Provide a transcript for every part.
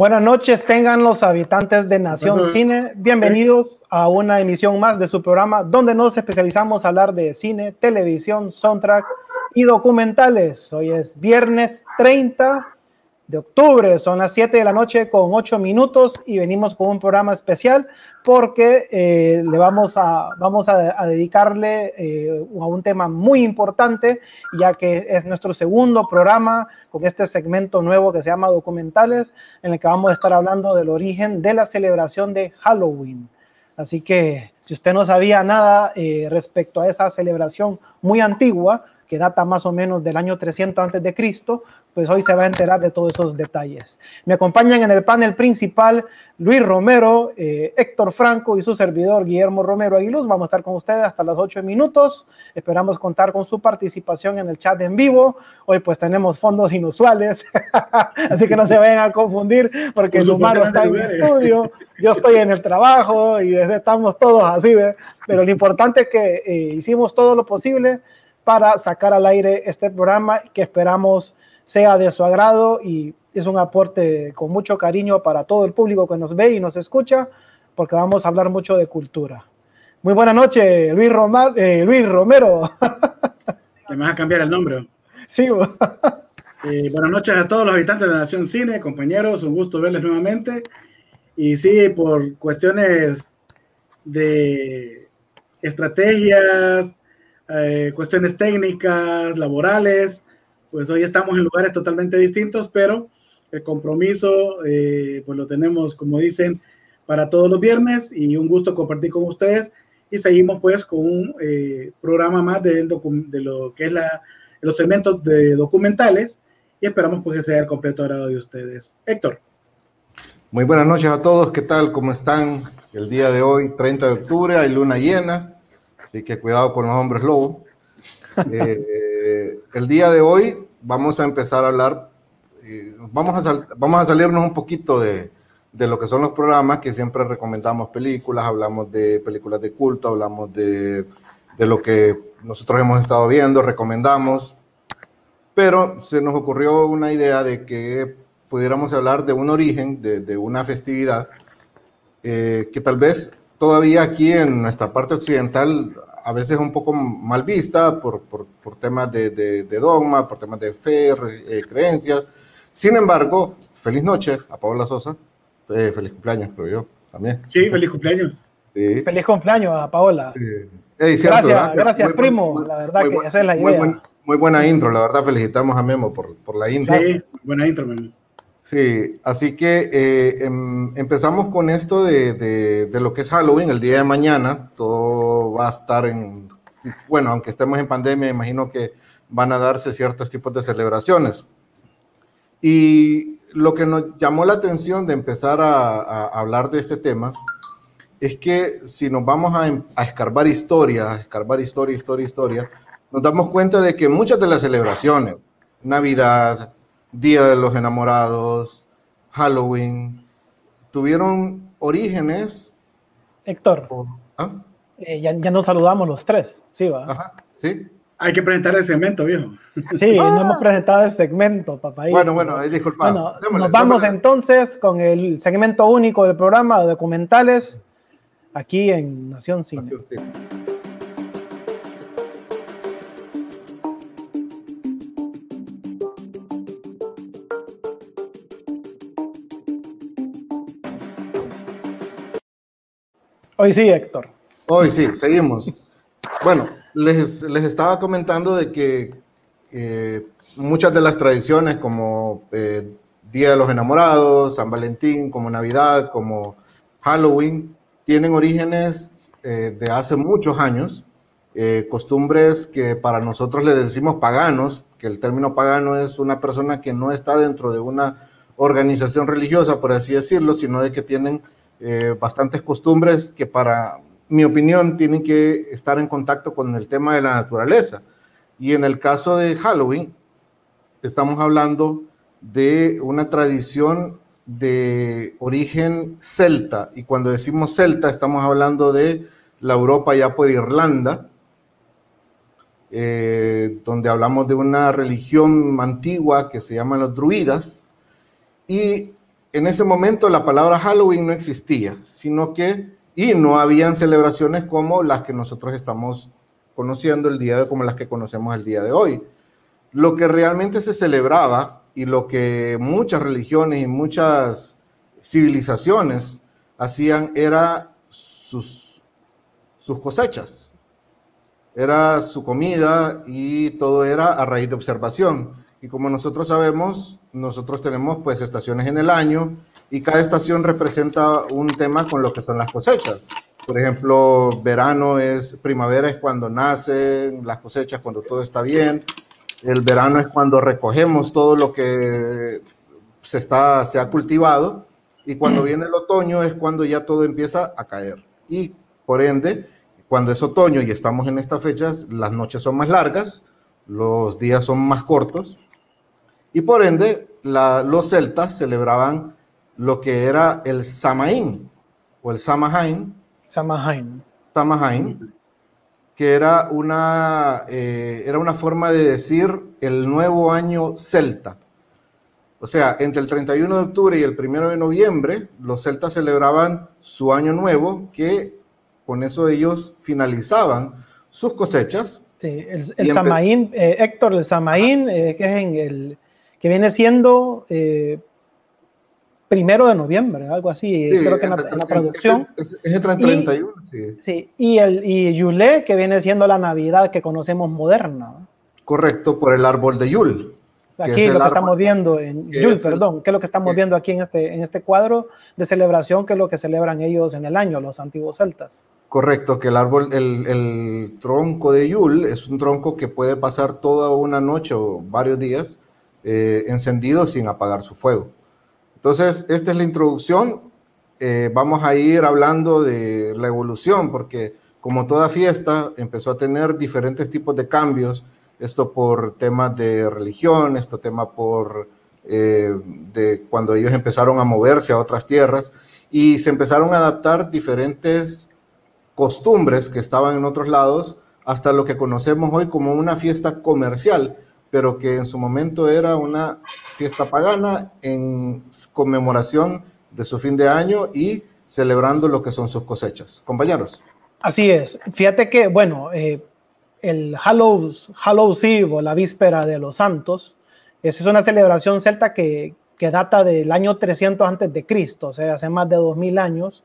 Buenas noches, tengan los habitantes de Nación Cine. Bienvenidos a una emisión más de su programa donde nos especializamos a hablar de cine, televisión, soundtrack y documentales. Hoy es viernes 30 de octubre. Son las 7 de la noche con 8 minutos y venimos con un programa especial porque eh, le vamos a, vamos a, dedicarle eh, a un tema muy importante, ya que es nuestro segundo programa con este segmento nuevo que se llama Documentales, en el que vamos a estar hablando del origen de la celebración de Halloween. Así que si usted no sabía nada eh, respecto a esa celebración muy antigua, que data más o menos del año 300 antes de Cristo, pues hoy se va a enterar de todos esos detalles. Me acompañan en el panel principal Luis Romero, eh, Héctor Franco y su servidor Guillermo Romero Aguiluz. Vamos a estar con ustedes hasta las 8 minutos. Esperamos contar con su participación en el chat en vivo. Hoy pues tenemos fondos inusuales, así que no se vayan a confundir porque el humano está en el estudio, yo estoy en el trabajo y estamos todos así, pero lo importante es que eh, hicimos todo lo posible para sacar al aire este programa que esperamos sea de su agrado y es un aporte con mucho cariño para todo el público que nos ve y nos escucha, porque vamos a hablar mucho de cultura. Muy buena noche, Luis, eh, Luis Romero. Le vas a cambiar el nombre. Sí. Eh, buenas noches a todos los habitantes de la Nación Cine, compañeros, un gusto verles nuevamente. Y sí, por cuestiones de estrategias, eh, cuestiones técnicas, laborales, pues hoy estamos en lugares totalmente distintos, pero el compromiso eh, pues lo tenemos, como dicen, para todos los viernes y un gusto compartir con ustedes y seguimos pues con un eh, programa más de, de, lo que es la, los segmentos de documentales y esperamos pues que sea el completo agrado de ustedes. Héctor. Muy buenas noches a todos, ¿qué tal? ¿Cómo están? El día de hoy, 30 de octubre, hay luna llena Así que cuidado con los hombres lobos. Eh, el día de hoy vamos a empezar a hablar, eh, vamos, a vamos a salirnos un poquito de, de, lo que son los programas, que siempre recomendamos películas, hablamos de películas de culto, hablamos de, de lo que nosotros hemos estado viendo, recomendamos, pero se nos ocurrió una idea de que pudiéramos hablar de un origen, de, de una festividad, eh, que tal vez todavía aquí en nuestra parte occidental a veces un poco mal vista por, por, por temas de, de, dogma, por temas de fe, eh, creencias. Sin embargo, feliz noche a Paola Sosa. Eh, feliz cumpleaños, creo yo, también. Sí, feliz cumpleaños. Feliz cumpleaños a Paola. gracias, gracias, primo. la verdad que esa es la idea. Muy, buena intro, la verdad felicitamos a Memo por, por la intro. Sí, buena intro, Memo. Sí, así que eh, em, empezamos con esto de, de, lo que es Halloween, el día de mañana, todo va a estar en, bueno, aunque estemos en pandemia, imagino que van a darse ciertos tipos de celebraciones. Y lo que nos llamó la atención de empezar a, hablar de este tema es que si nos vamos a, a escarbar historia, a escarbar historia, historia, historia, nos damos cuenta de que muchas de las celebraciones, Navidad, Día de los Enamorados, Halloween, tuvieron orígenes. Héctor, ¿Ah? eh, ya, nos saludamos los tres, ¿sí va? Ajá, sí. Hay que presentar el segmento, viejo. Sí, no hemos presentado el segmento, papá. Bueno, bueno, disculpa. Bueno, nos vamos entonces con el segmento único del programa de documentales aquí en Nación Cine. Nación Cine. Hoy sí, Héctor. Hoy sí, seguimos. Bueno, les, les estaba comentando de que eh, muchas de las tradiciones como eh, Día de los Enamorados, San Valentín, como Navidad, como Halloween, tienen orígenes eh, de hace muchos años, costumbres que para nosotros le decimos paganos, que el término pagano es una persona que no está dentro de una organización religiosa, por así decirlo, sino de que tienen eh, bastantes costumbres que para mi opinión tienen que estar en contacto con el tema de la naturaleza. Y en el caso de Halloween, estamos hablando de una tradición de origen celta. Y cuando decimos celta, estamos hablando de la Europa ya por Irlanda, eh, donde hablamos de una religión antigua que se llama los druidas. Y en ese momento la palabra Halloween no existía, sino que, y no habían celebraciones como las que nosotros estamos conociendo el día de, como las que conocemos el día de hoy. Lo que realmente se celebraba y lo que muchas religiones y muchas civilizaciones hacían era sus, sus cosechas, era su comida y todo era a raíz de observación. Y como nosotros sabemos, nosotros tenemos pues estaciones en el año y cada estación representa un tema con lo que son las cosechas. Por ejemplo, verano es, primavera es cuando nacen las cosechas, cuando todo está bien. El verano es cuando recogemos todo lo que se, está, se ha cultivado. Y cuando viene el otoño es cuando ya todo empieza a caer. Y por ende, cuando es otoño y estamos en estas fechas, las noches son más largas, los días son más cortos y por ende, los celtas celebraban lo que era el Samaín o el Samahain. Samahain. Samahain, que era una, eh, era una forma de decir el nuevo año celta. O sea, entre el 31 de octubre y el 1 de noviembre, los celtas celebraban su año nuevo, que con eso ellos finalizaban sus cosechas. Sí, el, Samaín, eh, Héctor, el Samaín, eh, que es en el, que viene siendo eh, primero de noviembre, algo así, creo que en la, producción. Es, el 31, sí. Sí, y, el, y Yule, que viene siendo la Navidad que conocemos moderna. Correcto, por el árbol de Yule. Aquí lo que estamos viendo en Yule, perdón, que es lo que estamos viendo aquí en este, en este cuadro de celebración, que es lo que celebran ellos en el año, los antiguos celtas. Correcto, que el árbol, el, el tronco de Yule es un tronco que puede pasar toda una noche o varios días eh, encendido sin apagar su fuego. Entonces, esta es la introducción. Eh, vamos a ir hablando de la evolución, porque como toda fiesta empezó a tener diferentes tipos de cambios, esto por temas de religión, esto tema por eh, de cuando ellos empezaron a moverse a otras tierras y se empezaron a adaptar diferentes costumbres que estaban en otros lados hasta lo que conocemos hoy como una fiesta comercial, pero que en su momento era una fiesta pagana en conmemoración de su fin de año y celebrando lo que son sus cosechas. Compañeros. Así es. Fíjate que, bueno, eh, el Hallows, Hallows Eve o la víspera de los santos, esa es una celebración celta que, que data del año 300 antes de Cristo, o sea, hace más de 2000 años.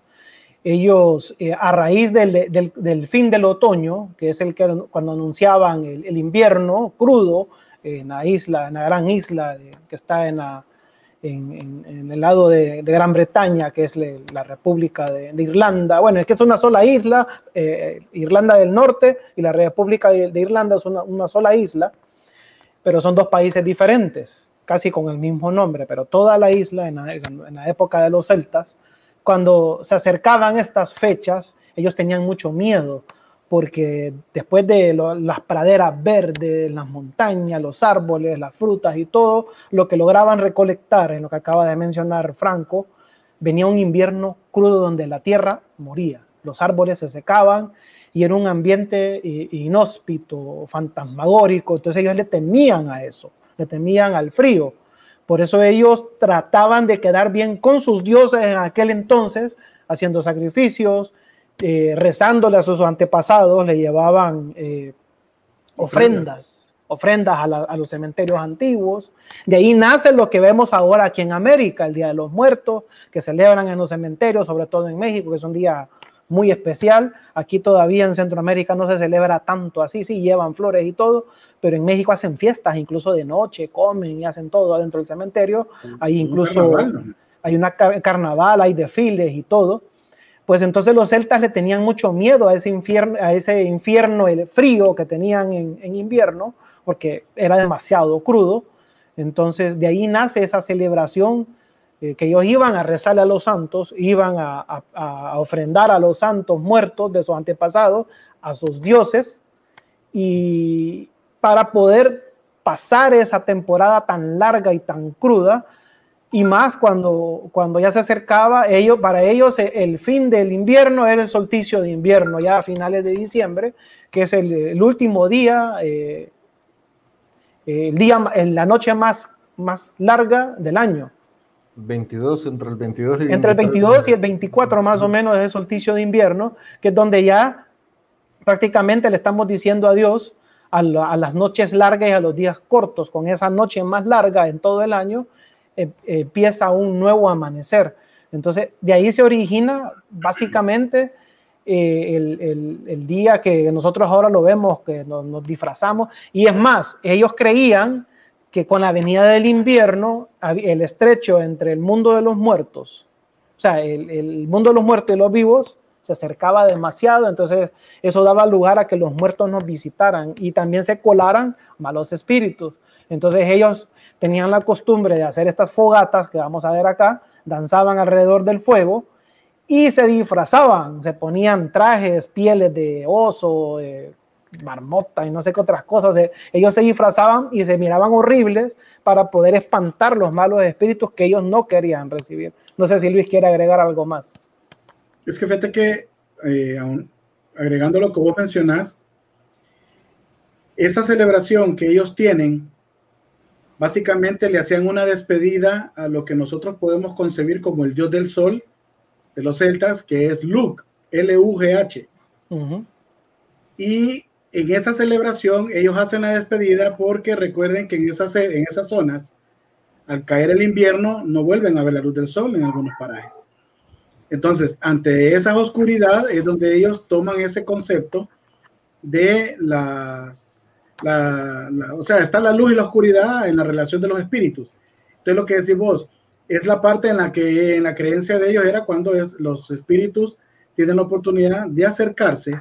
Ellos, eh, a raíz del, del, del, fin del otoño, que es el que cuando anunciaban el, el invierno crudo, en la isla, en la gran isla que está en, en, el lado de, Gran Bretaña, que es la República de, Irlanda. Bueno, es que es una sola isla, eh, Irlanda del Norte y la República de, Irlanda es una, sola isla, pero son dos países diferentes, casi con el mismo nombre, pero toda la isla en la época de los celtas, cuando se acercaban estas fechas, ellos tenían mucho miedo porque después de las praderas verdes, las montañas, los árboles, las frutas y todo lo que lograban recolectar, en lo que acaba de mencionar Franco, venía un invierno crudo donde la tierra moría, los árboles se secaban y era un ambiente inhóspito, fantasmagórico, entonces ellos le temían a eso, le temían al frío. Por eso ellos trataban de quedar bien con sus dioses en aquel entonces, haciendo sacrificios, eh, rezándole a sus antepasados, le llevaban eh, ofrendas, ofrendas a, los cementerios antiguos. De ahí nace lo que vemos ahora aquí en América, el Día de los Muertos, que celebran en los cementerios, sobre todo en México, que es un día muy especial. Aquí todavía en Centroamérica no se celebra tanto así, sí, llevan flores y todo, pero en México hacen fiestas, incluso de noche, comen y hacen todo adentro del cementerio. Hay incluso, hay una carnaval, hay desfiles y todo pues entonces los celtas le tenían mucho miedo a ese infierno, a ese infierno el frío que tenían en, invierno, porque era demasiado crudo. Entonces de ahí nace esa celebración eh, que ellos iban a rezarle a los santos, iban a, a, ofrendar a los santos muertos de sus antepasados, a sus dioses, y para poder pasar esa temporada tan larga y tan cruda, y más cuando, cuando ya se acercaba, ellos, para ellos eh, el fin del invierno era el solsticio de invierno, ya a finales de diciembre, que es el, último día, eh, el día, en la noche más, más larga del año. 22, entre el 22 y Entre el 22 y el 24 más o menos es el solsticio de invierno, que es donde ya prácticamente le estamos diciendo adiós a, a las noches largas y a los días cortos. Con esa noche más larga en todo el año, empieza un nuevo amanecer. Entonces, de ahí se origina básicamente eh, el, día que nosotros ahora lo vemos, que nos, nos, disfrazamos. Y es más, ellos creían que con la venida del invierno, el estrecho entre el mundo de los muertos, o sea, el, el mundo de los muertos y los vivos, se acercaba demasiado, entonces eso daba lugar a que los muertos nos visitaran y también se colaran malos espíritus. Entonces ellos tenían la costumbre de hacer estas fogatas que vamos a ver acá, danzaban alrededor del fuego y se disfrazaban, se ponían trajes, pieles de oso, de marmota y no sé qué otras cosas. Eh, ellos se disfrazaban y se miraban horribles para poder espantar los malos espíritus que ellos no querían recibir. No sé si Luis quiere agregar algo más. Es que fíjate que, eh, agregando lo que vos mencionás, esa celebración que ellos tienen básicamente le hacían una despedida a lo que nosotros podemos concebir como el dios del sol de los celtas, que es Lug, L-U-G-H. Y en esa celebración ellos hacen la despedida porque recuerden que en esas, en esas zonas, al caer el invierno, no vuelven a ver la luz del sol en algunos parajes. Entonces, ante esa oscuridad es donde ellos toman ese concepto de las la, o sea, está la luz y la oscuridad en la relación de los espíritus. Entonces, lo que decís vos, es la parte en la que en la creencia de ellos era cuando es, los espíritus tienen la oportunidad de acercarse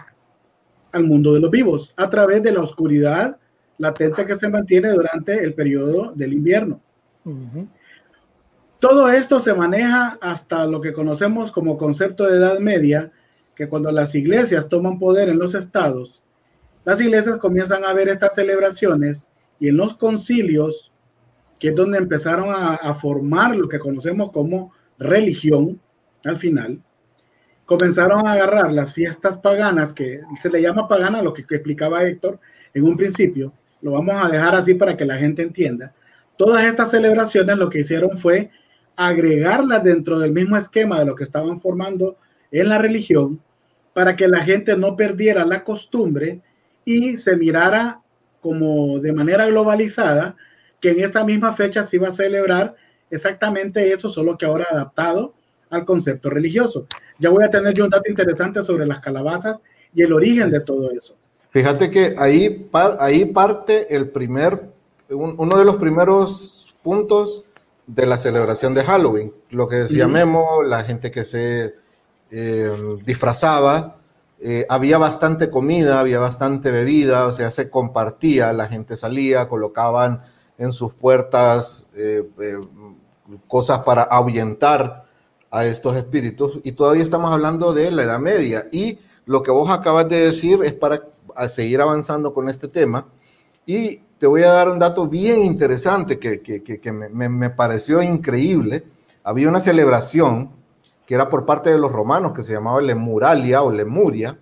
al mundo de los vivos a través de la oscuridad latente que se mantiene durante el periodo del invierno. Todo esto se maneja hasta lo que conocemos como concepto de Edad Media, que cuando las iglesias toman poder en los estados, las iglesias comienzan a ver estas celebraciones y en los concilios, que es donde empezaron a, formar lo que conocemos como religión, al final, comenzaron a agarrar las fiestas paganas, que se le llama pagana, lo que, explicaba Héctor en un principio, lo vamos a dejar así para que la gente entienda. Todas estas celebraciones lo que hicieron fue agregarlas dentro del mismo esquema de lo que estaban formando en la religión para que la gente no perdiera la costumbre y se mirara como de manera globalizada que en esa misma fecha se iba a celebrar exactamente eso, solo que ahora adaptado al concepto religioso. Ya voy a tener yo un dato interesante sobre las calabazas y el origen de todo eso. Fíjate que ahí, ahí parte el primer, uno de los primeros puntos de la celebración de Halloween, lo que decía Memo, la gente que se eh, disfrazaba, eh, había bastante comida, había bastante bebida, o sea, se compartía, la gente salía, colocaban en sus puertas eh, eh, cosas para ahuyentar a estos espíritus. Y todavía estamos hablando de la Edad Media. Y lo que vos acabas de decir es para seguir avanzando con este tema. Y te voy a dar un dato bien interesante que, que, que, me, me pareció increíble. Había una celebración que era por parte de los romanos, que se llamaba Lemuralia o Lemuria,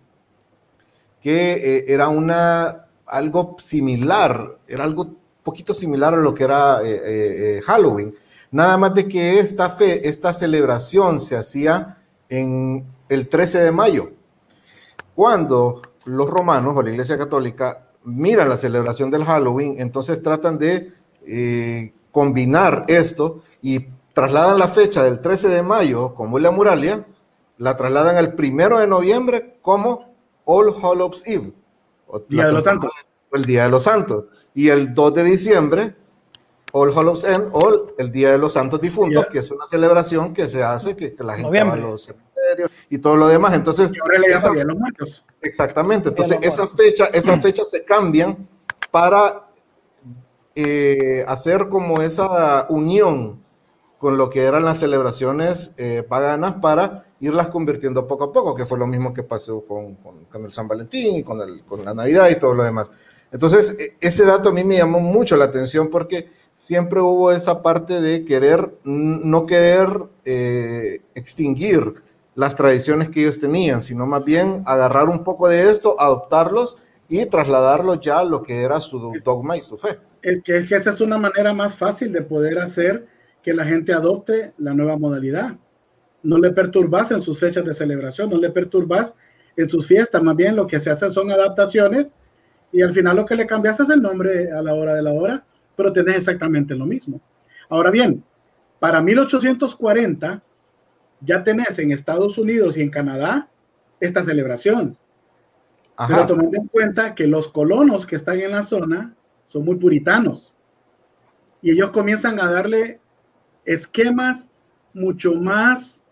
que eh, era una, algo similar, era algo poquito similar a lo que era eh, eh, Halloween. Nada más de que esta, fe, esta celebración se hacía en el 13 de mayo, cuando los romanos o la Iglesia Católica miran la celebración del Halloween, entonces tratan de combinar esto y trasladan la fecha del 13 de mayo como la muralia, la trasladan al primero de noviembre como All Hallows Eve. Día de los Santos. El Día de los Santos. Y el 2 de diciembre, All Hallows End, All, el Día de los Santos Difuntos, que es una celebración que se hace, que, la gente va a los cementerios y todo lo demás. Entonces, Exactamente. Entonces, esa fecha, esa fecha se cambian para eh, hacer como esa unión con lo que eran las celebraciones eh, paganas para irlas convirtiendo poco a poco, que fue lo mismo que pasó con, con, el San Valentín y con, el, con la Navidad y todo lo demás. Entonces, e, ese dato a mí me llamó mucho la atención porque siempre hubo esa parte de querer, no querer eh, extinguir las tradiciones que ellos tenían, sino más bien agarrar un poco de esto, adoptarlos y trasladarlos ya a lo que era su dogma y su fe. Es que, es que esa es una manera más fácil de poder hacer que la gente adopte la nueva modalidad. No le perturbas en sus fechas de celebración, no le perturbas en sus fiestas, más bien lo que se hace son adaptaciones y al final lo que le cambias es el nombre a la hora de la hora, pero tenés exactamente lo mismo. Ahora bien, para 1840 ya tenés en Estados Unidos y en Canadá esta celebración. Pero tomando en cuenta que los colonos que están en la zona son muy puritanos y ellos comienzan a darle esquemas mucho más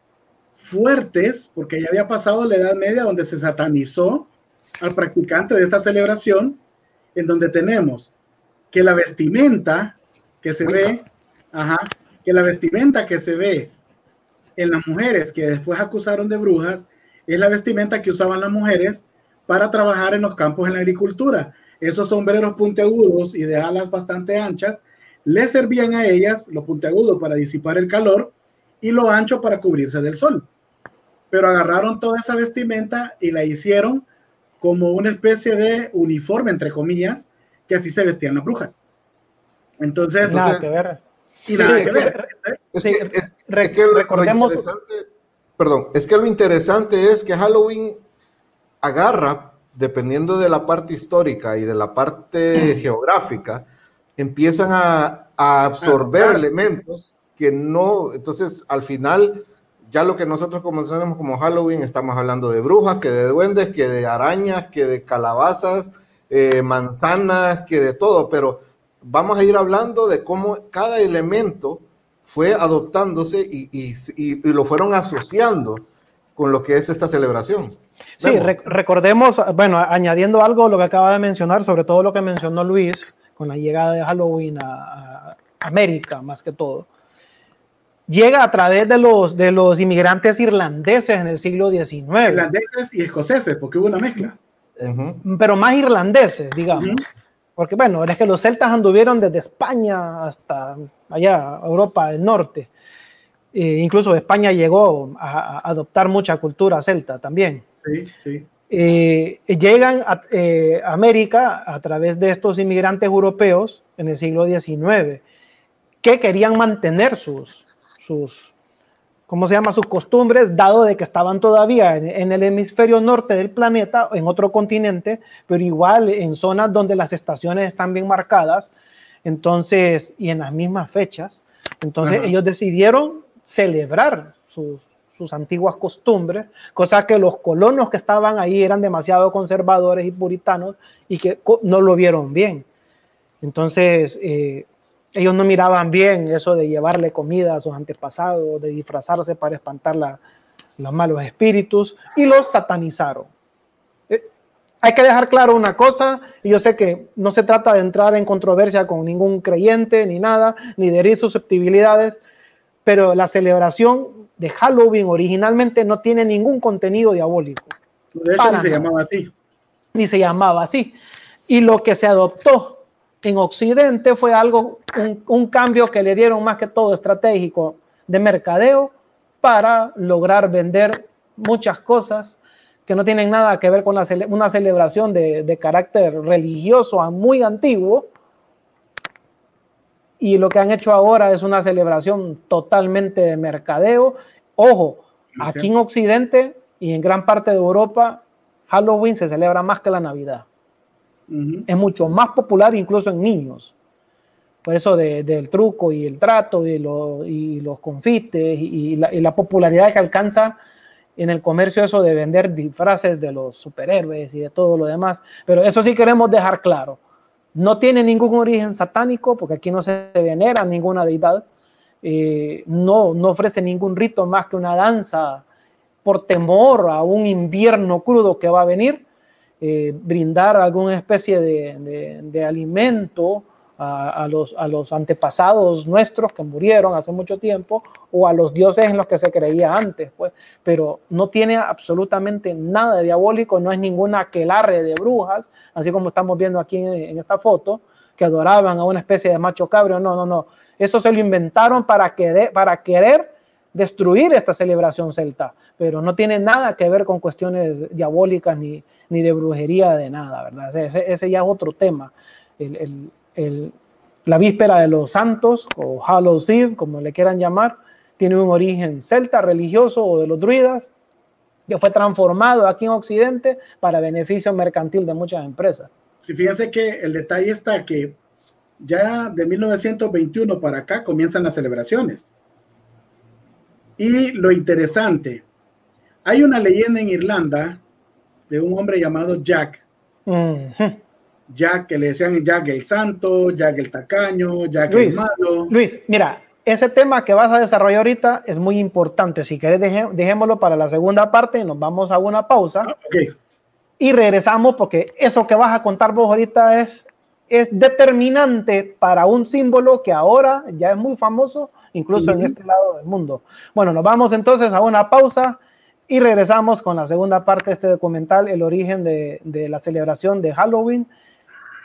fuertes, porque ya había pasado la Edad Media donde se satanizó al practicante de esta celebración, en donde tenemos que la vestimenta que se ve, ajá, que la vestimenta que se ve en las mujeres que después acusaron de brujas es la vestimenta que usaban las mujeres para trabajar en los campos en la agricultura. Esos sombreros puntiagudos y de alas bastante anchas les servían a ellas lo puntiagudo para disipar el calor y lo ancho para cubrirse del sol. Pero agarraron toda esa vestimenta y la hicieron como una especie de uniforme, entre comillas, que así se vestían las brujas. Entonces, nada que ver. Y nada que ver. Es que, recordemos. perdón, es que lo interesante es que Halloween agarra, dependiendo de la parte histórica y de la parte geográfica, empiezan a, absorber elementos que no, entonces al final ya lo que nosotros conocemos como Halloween, estamos hablando de brujas, que de duendes, que de arañas, que de calabazas, eh, manzanas, que de todo, pero vamos a ir hablando de cómo cada elemento fue adoptándose y, lo fueron asociando con lo que es esta celebración. Sí, recordemos, bueno, añadiendo algo lo que acaba de mencionar, sobre todo lo que mencionó Luis, con la llegada de Halloween a, América, más que todo, llega a través de los, de los inmigrantes irlandeses en el siglo XIX. Irlandeses y escoceses, porque hubo una mezcla. Pero más irlandeses, digamos. Porque bueno, es que los celtas anduvieron desde España hasta allá, Europa del Norte. E incluso España llegó a, adoptar mucha cultura celta también. Sí, sí. Eh, llegan a eh, América a través de estos inmigrantes europeos en el siglo XIX, que querían mantener sus, sus ¿cómo se llama? Sus costumbres, dado de que estaban todavía en, el hemisferio norte del planeta, en otro continente, pero igual en zonas donde las estaciones están bien marcadas, entonces, y en las mismas fechas. Entonces, ellos decidieron celebrar sus, sus antiguas costumbres, cosa que los colonos que estaban ahí eran demasiado conservadores y puritanos y que no lo vieron bien. Entonces, eh, ellos no miraban bien eso de llevarle comida a sus antepasados, de disfrazarse para espantar los malos espíritus y los satanizaron. Eh, hay que dejar claro una cosa, y yo sé que no se trata de entrar en controversia con ningún creyente ni nada, ni de herir susceptibilidades, pero la celebración de Halloween originalmente no tiene ningún contenido diabólico. De hecho, ni se llamaba así. Ni se llamaba así. Y lo que se adoptó en Occidente fue algo, un, cambio que le dieron más que todo estratégico de mercadeo para lograr vender muchas cosas que no tienen nada que ver con una celebración de, de carácter religioso muy antiguo, y lo que han hecho ahora es una celebración totalmente de mercadeo. Ojo, aquí en Occidente y en gran parte de Europa, Halloween se celebra más que la Navidad. Es mucho más popular incluso en niños. Por eso del truco y el trato y, y los confites y, la, y, la, popularidad que alcanza en el comercio eso de vender disfraces de los superhéroes y de todo lo demás. Pero eso sí queremos dejar claro no tiene ningún origen satánico, porque aquí no se venera ninguna deidad. Eh, no, no ofrece ningún rito más que una danza por temor a un invierno crudo que va a venir, eh, brindar alguna especie de alimento a, los, a los antepasados nuestros que murieron hace mucho tiempo o a los dioses en los que se creía antes, pues, pero no tiene absolutamente nada de diabólico, no es ninguna aquelarre de brujas, así como estamos viendo aquí en, esta foto, que adoraban a una especie de macho cabrio, no, no, no, eso se lo inventaron para, que para querer destruir esta celebración celta, pero no tiene nada que ver con cuestiones diabólicas ni, ni de brujería, de nada, ¿verdad? Ese, ese ya es otro tema. El, el, la víspera de los santos o Hallows Eve, como le quieran llamar, tiene un origen celta, religioso o de los druidas, que fue transformado aquí en Occidente para beneficio mercantil de muchas empresas. Sí, fíjense que el detalle está que ya de 1921 para acá comienzan las celebraciones. Y lo interesante, hay una leyenda en Irlanda de un hombre llamado Jack. Jack, que le decían Jack el Santo, Jack el Tacaño, Jack el Malo. Luis, mira, ese tema que vas a desarrollar ahorita es muy importante. Si querés, dejémoslo para la segunda parte. Nos vamos a una pausa. Ah, y regresamos porque eso que vas a contar vos ahorita es, es determinante para un símbolo que ahora ya es muy famoso, incluso en este lado del mundo. Bueno, nos vamos entonces a una pausa y regresamos con la segunda parte de este documental, el origen de, de la celebración de Halloween,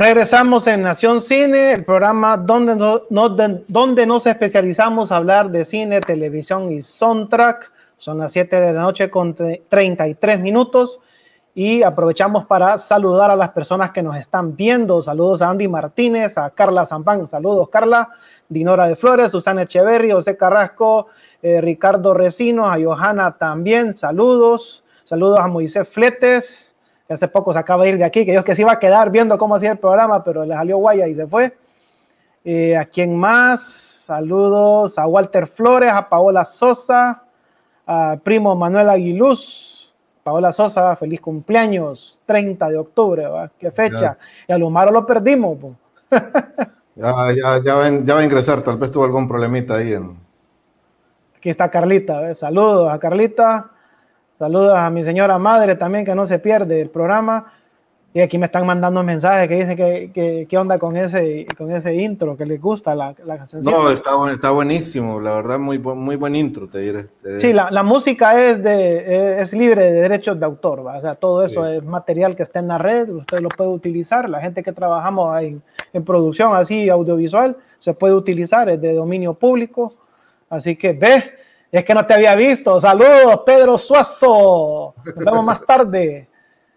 Regresamos en Nación Cine, el programa donde, donde nos especializamos a hablar de cine, televisión y soundtrack. Son las 7 de la noche con 33 minutos y aprovechamos para saludar a las personas que nos están viendo. Saludos a Andy Martínez, a Carla Zampán, saludos Carla, Dinora de Flores, Susana Echeverri, José Carrasco, eh, Ricardo Recino, a Johanna también, saludos. Saludos a Moisés Fletes, que hace poco se acaba de ir de aquí, que Dios que se iba a quedar viendo cómo hacía el programa, pero le salió guaya y se fue. Eh, ¿A quién más? Saludos a Walter Flores, a Paola Sosa, a primo Manuel Aguiluz, Paola Sosa, feliz cumpleaños, 30 de octubre, ¿va? ¿Qué fecha? Y a Lumaro lo perdimos. ya, ya, ya, va, a ingresar, tal vez tuvo algún problemita ahí. En... Aquí está Carlita, saludos a Carlita, saludos a mi señora madre también, que no se pierde el programa. Y aquí me están mandando mensajes que dicen que, qué onda con ese, con ese intro, que les gusta la, la canción. No, está, está buenísimo, la verdad, muy, muy buen intro, te diré. Sí, la, la, música es, de, es libre de derechos de autor, o sea, todo eso es material que está en la red, usted lo puede utilizar, la gente que trabajamos en, en producción así audiovisual, se puede utilizar, es de dominio público, así que ve, es que no te había visto, saludos Pedro Suazo, nos vemos más tarde.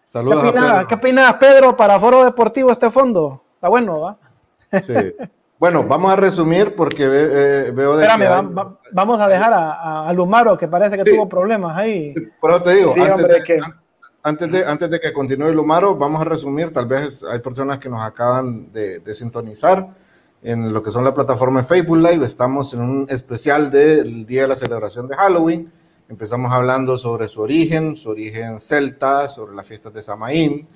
Saludos ¿Qué opinas, ¿Qué opinas, Pedro, para Foro Deportivo este fondo? Está bueno, ¿va? Sí. Bueno, vamos a resumir porque eh, veo de Espérame, que va, va, vamos a dejar a, a, Lumaro, que parece que sí. tuvo problemas ahí. Pero te digo, sí, antes, hombre, de, que... antes, de, antes de que continúe Lumaro, vamos a resumir, tal vez hay personas que nos acaban de, de sintonizar en lo que son la plataforma Facebook Live, estamos en un especial del día de la celebración de Halloween, Empezamos hablando sobre su origen, su origen celta, sobre las fiestas de Samaín,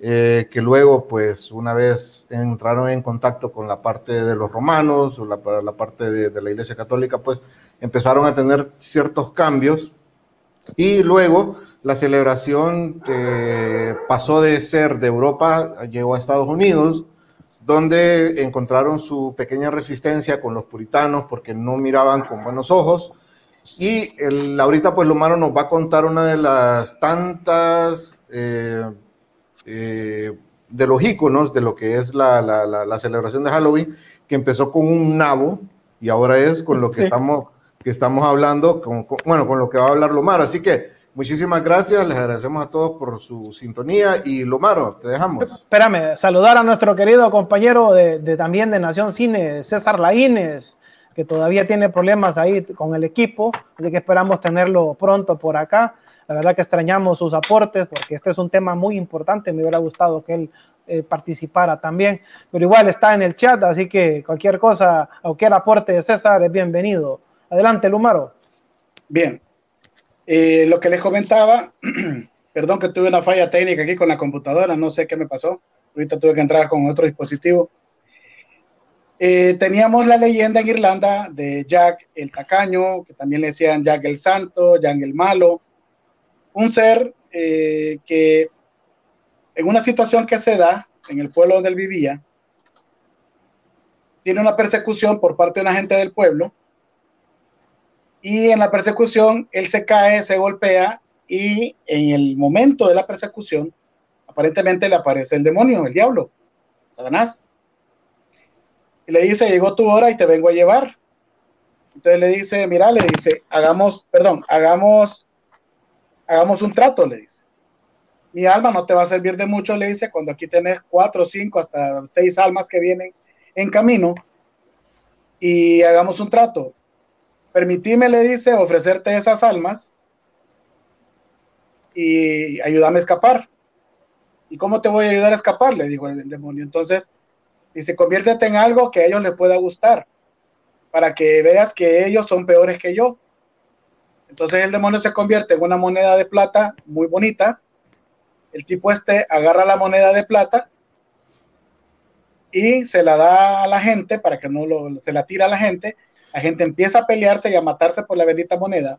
eh, que luego, pues, una vez entraron en contacto con la parte de los romanos, o la, parte de, de, la Iglesia Católica, pues, empezaron a tener ciertos cambios. Y luego la celebración pasó de ser de Europa, llegó a Estados Unidos, donde encontraron su pequeña resistencia con los puritanos porque no miraban con buenos ojos y el, ahorita pues Lomaro nos va a contar una de las tantas eh, eh, de los íconos de lo que es la, la, la, la, celebración de Halloween, que empezó con un nabo y ahora es con lo que, sí. estamos, que estamos hablando, con, con, bueno, con lo que va a hablar Lomaro. Así que muchísimas gracias, les agradecemos a todos por su sintonía y Lomaro, te dejamos. Espérame, saludar a nuestro querido compañero de, de también de Nación Cine, César Laínez que todavía tiene problemas ahí con el equipo, así que esperamos tenerlo pronto por acá. La verdad que extrañamos sus aportes porque este es un tema muy importante, me hubiera gustado que él eh, participara también, pero igual está en el chat, así que cualquier cosa, cualquier aporte de César es bienvenido. Adelante, Lumaro. Bien, eh, lo que les comentaba, perdón que tuve una falla técnica aquí con la computadora, no sé qué me pasó, ahorita tuve que entrar con otro dispositivo. Eh, teníamos la leyenda en Irlanda de Jack el Tacaño, que también le decían Jack el Santo, Jack el Malo, un ser eh, que en una situación que se da en el pueblo donde él vivía, tiene una persecución por parte de una gente del pueblo y en la persecución él se cae, se golpea y en el momento de la persecución aparentemente le aparece el demonio, el diablo, Satanás y le dice, llegó tu hora y te vengo a llevar. Entonces le dice, mira, le dice, hagamos, perdón, hagamos, hagamos un trato, le dice. Mi alma no te va a servir de mucho, le dice, cuando aquí tenés cuatro, cinco, hasta seis almas que vienen en camino y hagamos un trato. Permitime, le dice, ofrecerte esas almas y ayúdame a escapar. ¿Y cómo te voy a ayudar a escapar? Le dijo el demonio. Entonces, Dice, conviértete en algo que a ellos les pueda gustar, para que veas que ellos son peores que yo. Entonces el demonio se convierte en una moneda de plata muy bonita. El tipo este agarra la moneda de plata y se la da a la gente para que no lo, se la tira a la gente. La gente empieza a pelearse y a matarse por la bendita moneda.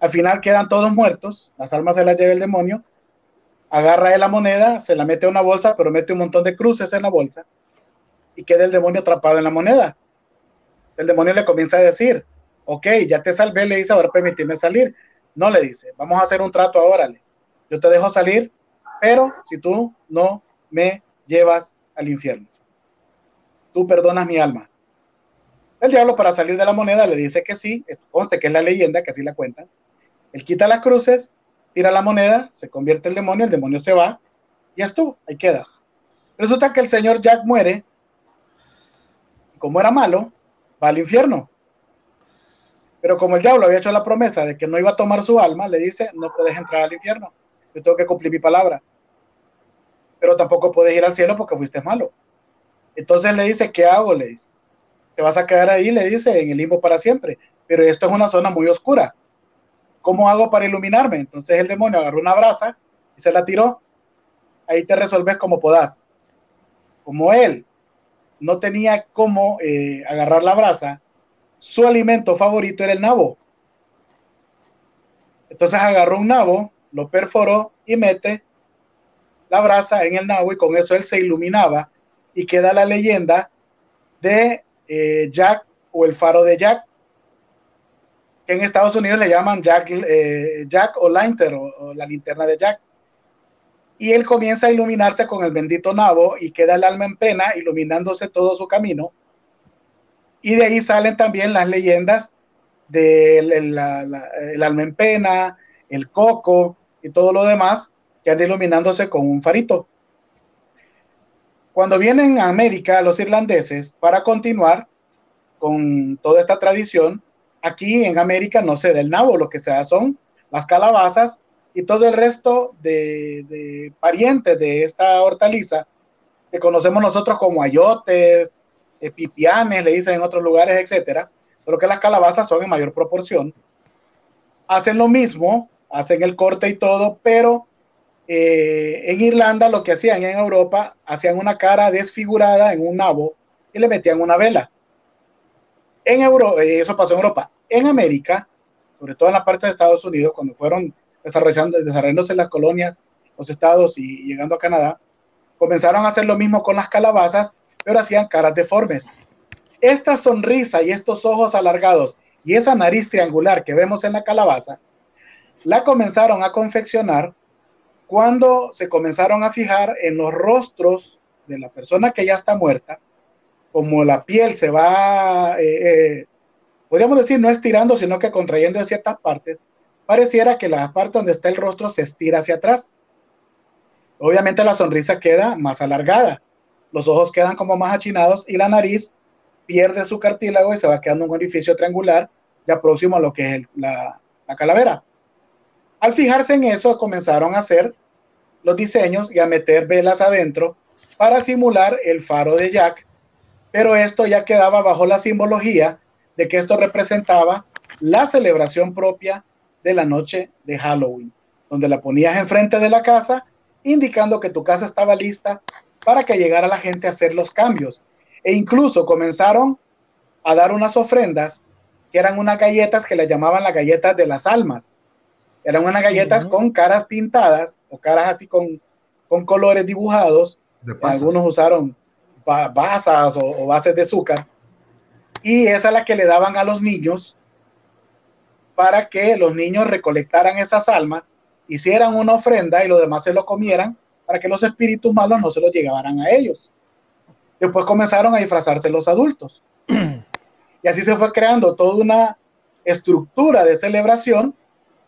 Al final quedan todos muertos, las almas se las lleva el demonio agarra la moneda, se la mete a una bolsa, pero mete un montón de cruces en la bolsa y queda el demonio atrapado en la moneda. El demonio le comienza a decir, ok, ya te salvé, le dice, ahora permíteme salir. No le dice, vamos a hacer un trato ahora, yo te dejo salir, pero si tú no me llevas al infierno, tú perdonas mi alma. El diablo para salir de la moneda le dice que sí, conste que es la leyenda, que así la cuentan. Él quita las cruces, tira la moneda, se convierte el demonio, el demonio se va, y ya estuvo, ahí queda. Resulta que el señor Jack muere, y como era malo, va al infierno. Pero como el diablo había hecho la promesa de que no iba a tomar su alma, le dice, no puedes entrar al infierno, yo tengo que cumplir mi palabra. Pero tampoco puedes ir al cielo porque fuiste malo. Entonces le dice, ¿qué hago? Le dice, te vas a quedar ahí, le dice, en el limbo para siempre. Pero esto es una zona muy oscura. ¿Cómo hago para iluminarme? Entonces el demonio agarró una brasa y se la tiró. Ahí te resolves como podás. Como él no tenía cómo eh, agarrar la brasa, su alimento favorito era el nabo. Entonces agarró un nabo, lo perforó y mete la brasa en el nabo y con eso él se iluminaba y queda la leyenda de eh, Jack o el faro de Jack, que en Estados Unidos le llaman Jack, eh, Jack o Lantern o, la linterna de Jack. Y él comienza a iluminarse con el bendito nabo y queda el alma en pena, iluminándose todo su camino. Y de ahí salen también las leyendas del el alma en pena, el coco y todo lo demás que anda iluminándose con un farito. Cuando vienen a América los irlandeses para continuar con toda esta tradición, aquí en América no se da el nabo, lo que se da son las calabazas y todo el resto de, parientes de esta hortaliza que conocemos nosotros como ayotes, eh, pipianes, le dicen en otros lugares, etcétera, pero que las calabazas son en mayor proporción. Hacen lo mismo, hacen el corte y todo, pero eh, en Irlanda lo que hacían en Europa, hacían una cara desfigurada en un nabo y le metían una vela. En Europa, eh, eso pasó en Europa. En América, sobre todo en la parte de Estados Unidos, cuando fueron desarrollándose las colonias, los estados y llegando a Canadá, comenzaron a hacer lo mismo con las calabazas, pero hacían caras deformes. Esta sonrisa y estos ojos alargados y esa nariz triangular que vemos en la calabaza, la comenzaron a confeccionar cuando se comenzaron a fijar en los rostros de la persona que ya está muerta, como la piel se va, eh, eh, podríamos decir, no estirando, sino que contrayendo en ciertas partes, pareciera que la parte donde está el rostro se estira hacia atrás. Obviamente la sonrisa queda más alargada, los ojos quedan como más achinados y la nariz pierde su cartílago y se va quedando un orificio triangular ya próximo a lo que es la, la calavera. Al fijarse en eso, comenzaron a hacer los diseños y a meter velas adentro para simular el faro de Jack, pero esto ya quedaba bajo la simbología de que esto representaba la celebración propia de la noche de Halloween, donde la ponías enfrente de la casa, indicando que tu casa estaba lista para que llegara la gente a hacer los cambios. E incluso comenzaron a dar unas ofrendas que eran unas galletas que le llamaban las galletas de las almas. Eran unas galletas con caras pintadas o caras así con, con colores dibujados. Algunos usaron basas o, bases de azúcar. Y esa es la que le daban a los niños para que los niños recolectaran esas almas, hicieran una ofrenda y los demás se lo comieran para que los espíritus malos no se los llevaran a ellos. Después comenzaron a disfrazarse los adultos. Y así se fue creando toda una estructura de celebración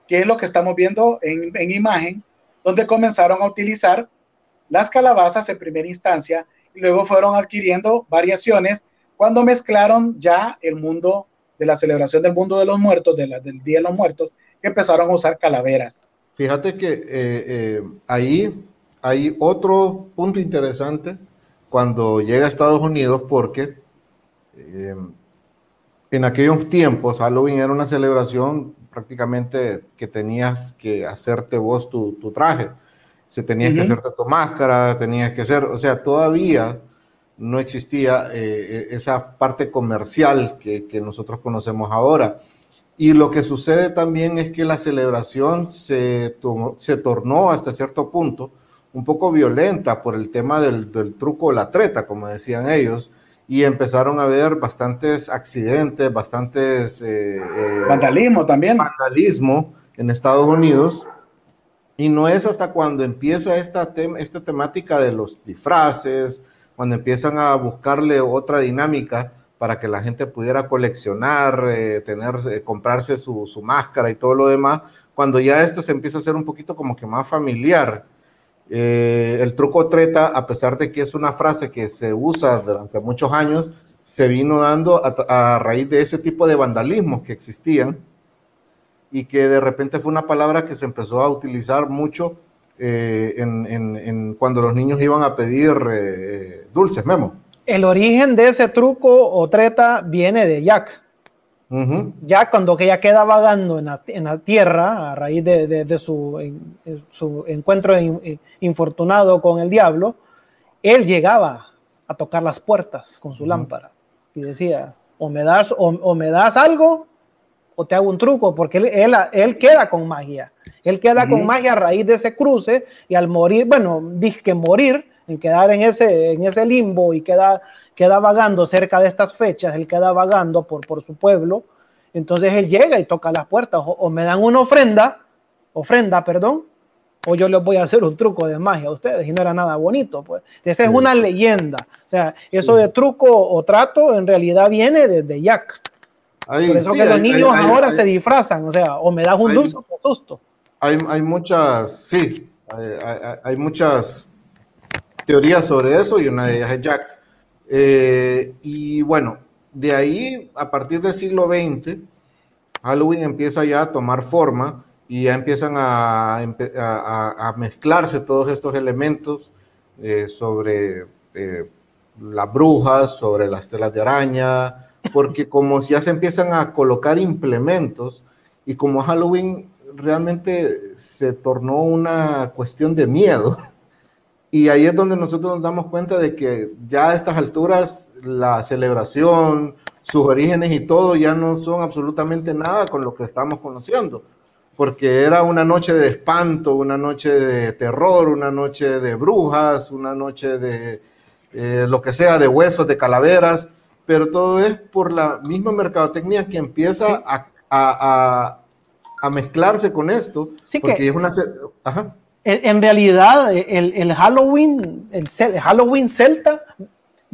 que es lo que estamos viendo en, en imagen, donde comenzaron a utilizar las calabazas en primera instancia y luego fueron adquiriendo variaciones cuando mezclaron ya el mundo de la celebración del mundo de los muertos, del Día de los Muertos, que empezaron a usar calaveras. Fíjate que eh, eh, ahí hay otro punto interesante cuando llega a Estados Unidos porque eh, en aquellos tiempos Halloween era una celebración prácticamente que tenías que hacerte vos tu, traje. Se tenías que hacerte tu máscara, tenías que hacer, o sea, todavía no existía eh, esa parte comercial que, nosotros conocemos ahora. Y lo que sucede también es que la celebración se, se tornó hasta cierto punto un poco violenta por el tema del, del truco o la treta, como decían ellos, y empezaron a haber bastantes accidentes, bastantes... Eh, eh, vandalismo también. Vandalismo en Estados Unidos. Y no es hasta cuando empieza esta, esta temática de los disfraces, cuando empiezan a buscarle otra dinámica para que la gente pudiera coleccionar, eh, tener, eh, comprarse su, su, máscara y todo lo demás, cuando ya esto se empieza a hacer un poquito como que más familiar. Eh, el truco treta, a pesar de que es una frase que se usa durante muchos años, se vino dando a, raíz de ese tipo de vandalismos que existían y que de repente fue una palabra que se empezó a utilizar mucho eh, en cuando los niños iban a pedir eh, dulces, Memo. El origen de ese truco o treta viene de Jack. Uh -huh. Jack, cuando que ya queda vagando en la, en la tierra a raíz de, de, de su, en, su, encuentro in, infortunado con el diablo, él llegaba a tocar las puertas con su uh -huh. lámpara y decía, o me das, o, o me das algo o te hago un truco, porque él, él, él queda con magia. Él queda uh -huh. con magia a raíz de ese cruce y al morir, bueno, dije que morir, en quedar en ese, en ese limbo y queda, queda vagando cerca de estas fechas, él queda vagando por, por su pueblo, entonces él llega y toca las puertas, o, o, me dan una ofrenda, ofrenda, perdón, o yo les voy a hacer un truco de magia a ustedes, y no era nada bonito, pues. Esa es sí. una leyenda, o sea, eso sí. de truco o trato en realidad viene desde Jack. Por eso sí, que los niños hay, ahora hay, se disfrazan, o sea, o me das un dulce o te asusto. Hay, hay muchas, sí, hay, muchas teorías sobre eso y una de ellas es Jack. Eh, y bueno, de ahí, a partir del siglo XX, Halloween empieza ya a tomar forma y ya empiezan a, mezclarse todos estos elementos eh, sobre eh, las brujas, sobre las telas de araña, porque como ya se empiezan a colocar implementos y como Halloween realmente se tornó una cuestión de miedo, y ahí es donde nosotros nos damos cuenta de que ya a estas alturas la celebración, sus orígenes y todo ya no son absolutamente nada con lo que estamos conociendo, porque era una noche de espanto, una noche de terror, una noche de brujas, una noche de eh, lo que sea, de huesos, de calaveras, pero todo es por la misma mercadotecnia que empieza a, a, a, a mezclarse con esto, sí porque que, es una... Ajá. En, realidad, el, el Halloween, el, el, Halloween celta,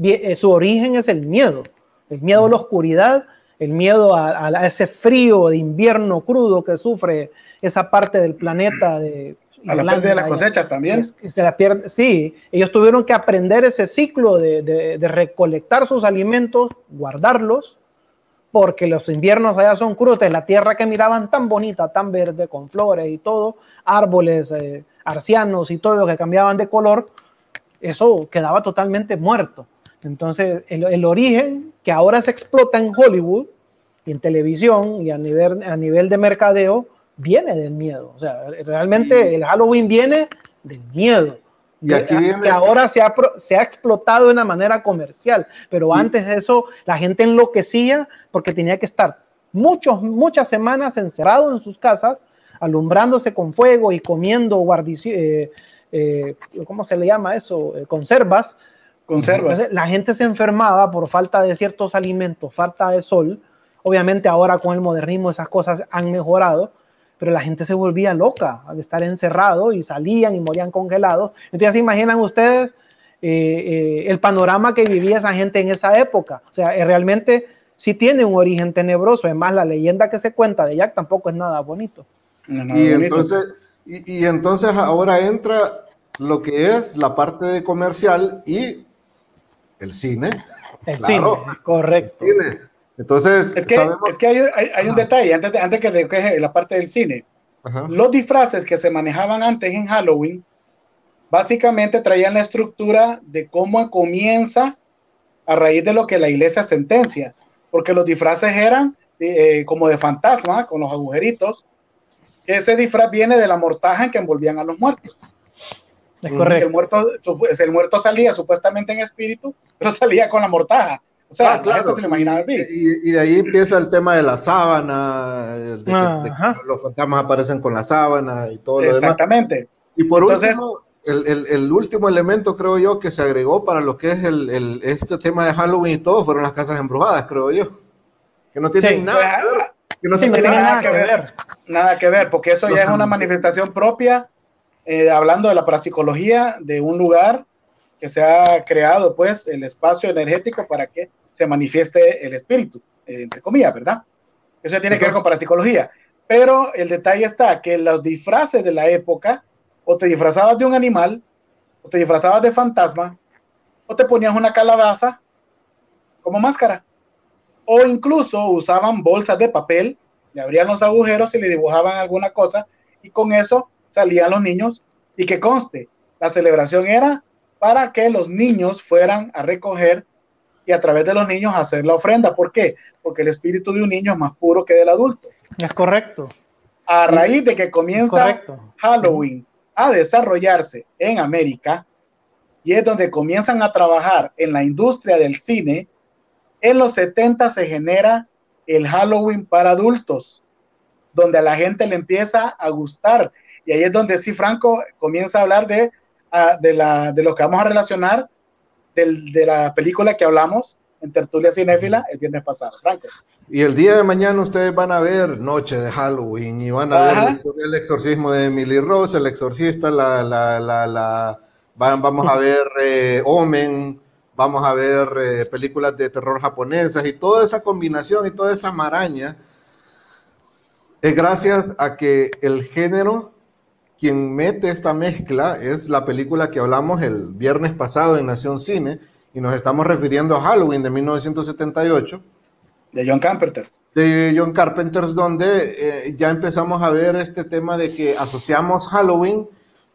eh, su origen es el miedo, el miedo a la oscuridad, el miedo a, a, ese frío de invierno crudo que sufre esa parte del planeta de, a la pérdida de las cosechas también. Se la pierde, sí, ellos tuvieron que aprender ese ciclo de, de, de, recolectar sus alimentos, guardarlos, porque los inviernos allá son crudos, la tierra que miraban tan bonita, tan verde, con flores y todo, árboles, eh, arcianos y todo lo que cambiaban de color, eso quedaba totalmente muerto. Entonces, el, el, origen que ahora se explota en Hollywood, y en televisión y a nivel, a nivel de mercadeo, viene del miedo. O sea, realmente el Halloween viene del miedo. Y aquí viene... que ahora se ha, se ha explotado de una manera comercial, pero antes de eso la gente enloquecía porque tenía que estar muchos, muchas semanas encerrado en sus casas, alumbrándose con fuego y comiendo guardici eh, eh, ¿cómo se le llama eso? Eh, conservas. Conservas. Entonces, la gente se enfermaba por falta de ciertos alimentos, falta de sol. Obviamente ahora con el modernismo esas cosas han mejorado, pero la gente se volvía loca al estar encerrado y salían y morían congelados. Entonces, ¿se imaginan ustedes eh, el panorama que vivía esa gente en esa época? O sea, realmente sí tiene un origen tenebroso. Además, la leyenda que se cuenta de Jack tampoco es nada bonito. No, y. Entonces, y, y, entonces ahora entra lo que es la parte de comercial y el cine. El claro, cine, correcto. El cine entonces, es que, sabemos... es que hay, hay, hay un detalle antes, de, antes que de la parte del cine. Ajá. Los disfraces que se manejaban antes en Halloween, básicamente traían la estructura de cómo comienza a raíz de lo que la iglesia sentencia, porque los disfraces eran eh, como de fantasma, con los agujeritos. Ese disfraz viene de la mortaja en que envolvían a los muertos. Es correcto. El muerto, el muerto salía supuestamente en espíritu, pero salía con la mortaja. O sea, ah, claro. se lo imaginaba así. Y, y, de ahí empieza el tema de la sábana, de que, de que los fantasmas aparecen con la sábana y todo lo Exactamente. demás. Y por Entonces, último, el, el, el, último elemento, creo yo, que se agregó para lo que es el, este tema de Halloween y todo, fueron las casas embrujadas, creo yo. Que no tienen sí, nada que ver. Que no, sí, tienen nada, que ver, ver. Nada que ver, porque eso ya es una manifestación propia, eh, hablando de la parapsicología de un lugar que se ha creado, pues, el espacio energético para que se manifieste el espíritu, eh, entre comillas, ¿verdad? Eso tiene que ver con parapsicología. Pero el detalle está que los disfraces de la época, o te disfrazabas de un animal, o te disfrazabas de fantasma, o te ponías una calabaza como máscara. O incluso usaban bolsas de papel, le abrían los agujeros y le dibujaban alguna cosa, y con eso salían los niños. Y que conste, la celebración era para que los niños fueran a recoger y a través de los niños hacer la ofrenda. ¿Por qué? Porque el espíritu de un niño es más puro que del adulto. Es correcto. A raíz de que comienza Halloween a desarrollarse en América, y es donde comienzan a trabajar en la industria del cine, en los 70 se genera el Halloween para adultos, donde a la gente le empieza a gustar. Y ahí es donde sí, Franco comienza a hablar de, ah, de, la, de lo que vamos a relacionar de la película que hablamos en Tertulia Cinéfila el viernes pasado. Franco. Y el día de mañana ustedes van a ver Noche de Halloween y van a ver el, exorcismo de Emily Rose, el exorcista, la, la, la, vamos a ver eh, Omen, vamos a ver eh, películas de terror japonesas y toda esa combinación y toda esa maraña es gracias a que el género quien mete esta mezcla es la película que hablamos el viernes pasado en Nación Cine, y nos estamos refiriendo a Halloween de 1978. De John Carpenter. De John Carpenter, donde eh, ya empezamos a ver este tema de que asociamos Halloween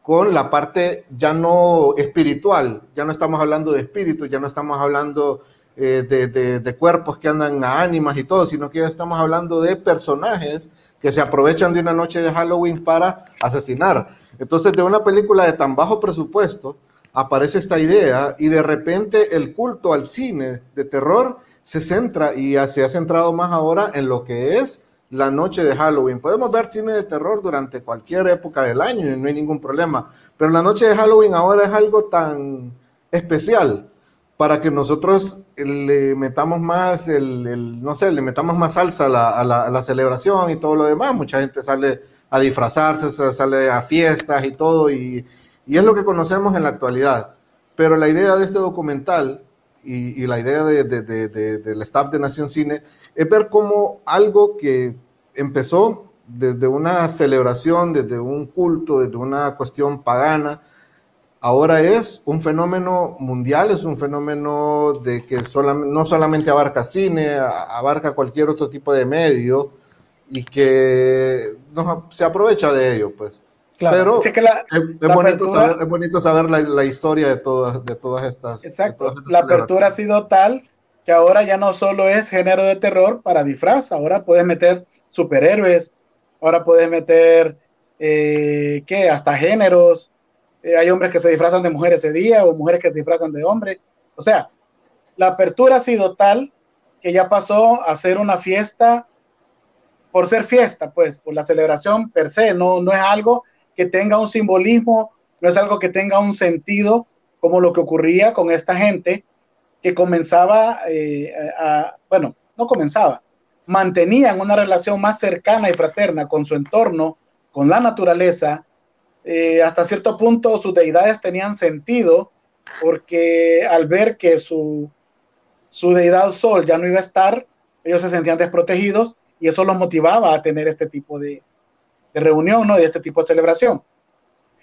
con la parte ya no espiritual, ya no estamos hablando de espíritu, ya no estamos hablando eh, de, de, cuerpos que andan a ánimas y todo, sino que ya estamos hablando de personajes que se aprovechan de una noche de Halloween para asesinar. Entonces, de una película de tan bajo presupuesto, aparece esta idea y de repente el culto al cine de terror se centra y se ha centrado más ahora en lo que es la noche de Halloween. Podemos ver cine de terror durante cualquier época del año y no hay ningún problema, pero la noche de Halloween ahora es algo tan especial para que nosotros le metamos más, el, no sé, le metamos más salsa a la, celebración y todo lo demás. Mucha gente sale a disfrazarse, sale a fiestas y todo, y, es lo que conocemos en la actualidad. Pero la idea de este documental y, la idea del staff de Nación Cine es ver cómo algo que empezó desde una celebración, desde un culto, desde una cuestión pagana, ahora es un fenómeno mundial, es un fenómeno de que no solamente abarca cine, abarca cualquier otro tipo de medio y que se aprovecha de ello, pues. Pero es, bonito saber, la, historia de todas, de todas estas. Exacto. la apertura ha sido tal que ahora ya no solo es género de terror para disfraz, ahora puedes meter superhéroes, ahora puedes meter, eh, ¿qué? Hasta géneros, eh, hay hombres que se disfrazan de mujeres ese día o mujeres que se disfrazan de hombres. O sea, la apertura ha sido tal que ya pasó a ser una fiesta por ser fiesta, pues, por la celebración per se, no, no es algo que tenga un simbolismo, no es algo que tenga un sentido como lo que ocurría con esta gente que comenzaba eh, a, bueno, no comenzaba, mantenían una relación más cercana y fraterna con su entorno, con la naturaleza, eh, hasta cierto punto sus deidades tenían sentido porque al ver que su, su deidad Sol ya no iba a estar, ellos se sentían desprotegidos y eso los motivaba a tener este tipo de, de reunión, ¿no? de este tipo de celebración.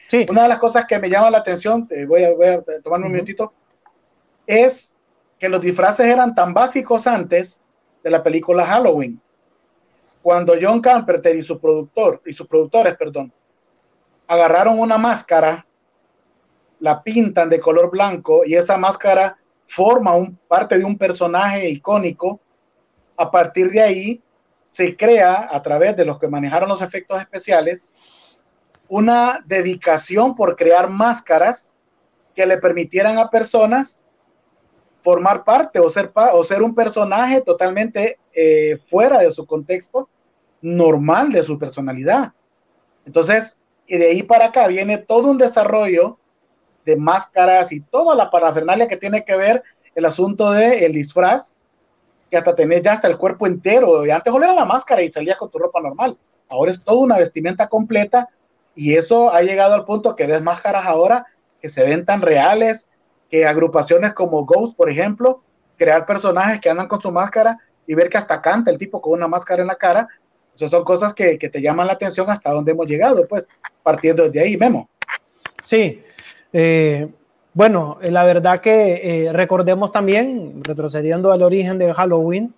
Sí. Una de las cosas que me llama la atención, voy, a, voy a tomarme un minutito, es que los disfraces eran tan básicos antes de la película Halloween. Cuando John Carpenter y su productor, y sus productores, perdón, agarraron una máscara, la pintan de color blanco y esa máscara forma un, parte de un personaje icónico. A partir de ahí se crea, a través de los que manejaron los efectos especiales, una dedicación por crear máscaras que le permitieran a personas formar parte o ser, o ser un personaje totalmente eh, fuera de su contexto normal de su personalidad. Entonces, y de ahí para acá viene todo un desarrollo de máscaras y toda la parafernalia que tiene que ver el asunto del el disfraz, que hasta tenés ya hasta el cuerpo entero. Y antes era la máscara y salías con tu ropa normal. Ahora es toda una vestimenta completa y eso ha llegado al punto que ves máscaras ahora que se ven tan reales, que agrupaciones como Ghost, por ejemplo, crear personajes que andan con su máscara y ver que hasta canta el tipo con una máscara en la cara. Esas son cosas que, te llaman la atención hasta donde hemos llegado, pues, partiendo de ahí, Memo. Sí. Eh, bueno, la verdad que eh, recordemos también, retrocediendo al origen de Halloween,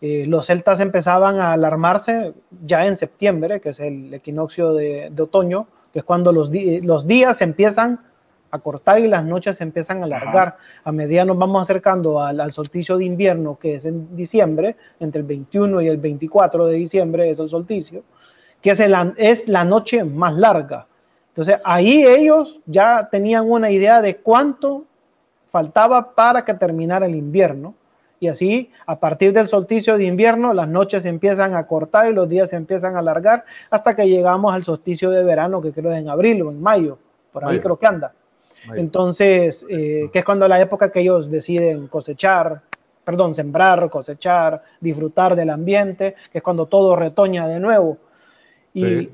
eh, los celtas empezaban a alarmarse ya en septiembre, que es el equinoccio de, otoño, que es cuando los, días empiezan cortar y las noches se empiezan a alargar. A medida nos vamos acercando al, solsticio de invierno, que es en diciembre, entre el 21 y el 24 de diciembre es el solsticio, que es, es la noche más larga. Entonces ahí ellos ya tenían una idea de cuánto faltaba para que terminara el invierno. Y así, a partir del solsticio de invierno, las noches se empiezan a cortar y los días se empiezan a alargar hasta que llegamos al solsticio de verano, que creo es en abril o en mayo, por ahí creo que anda. Entonces, eh, que es cuando la época que ellos deciden cosechar, perdón, sembrar, cosechar, disfrutar del ambiente, que es cuando todo retoña de nuevo. Y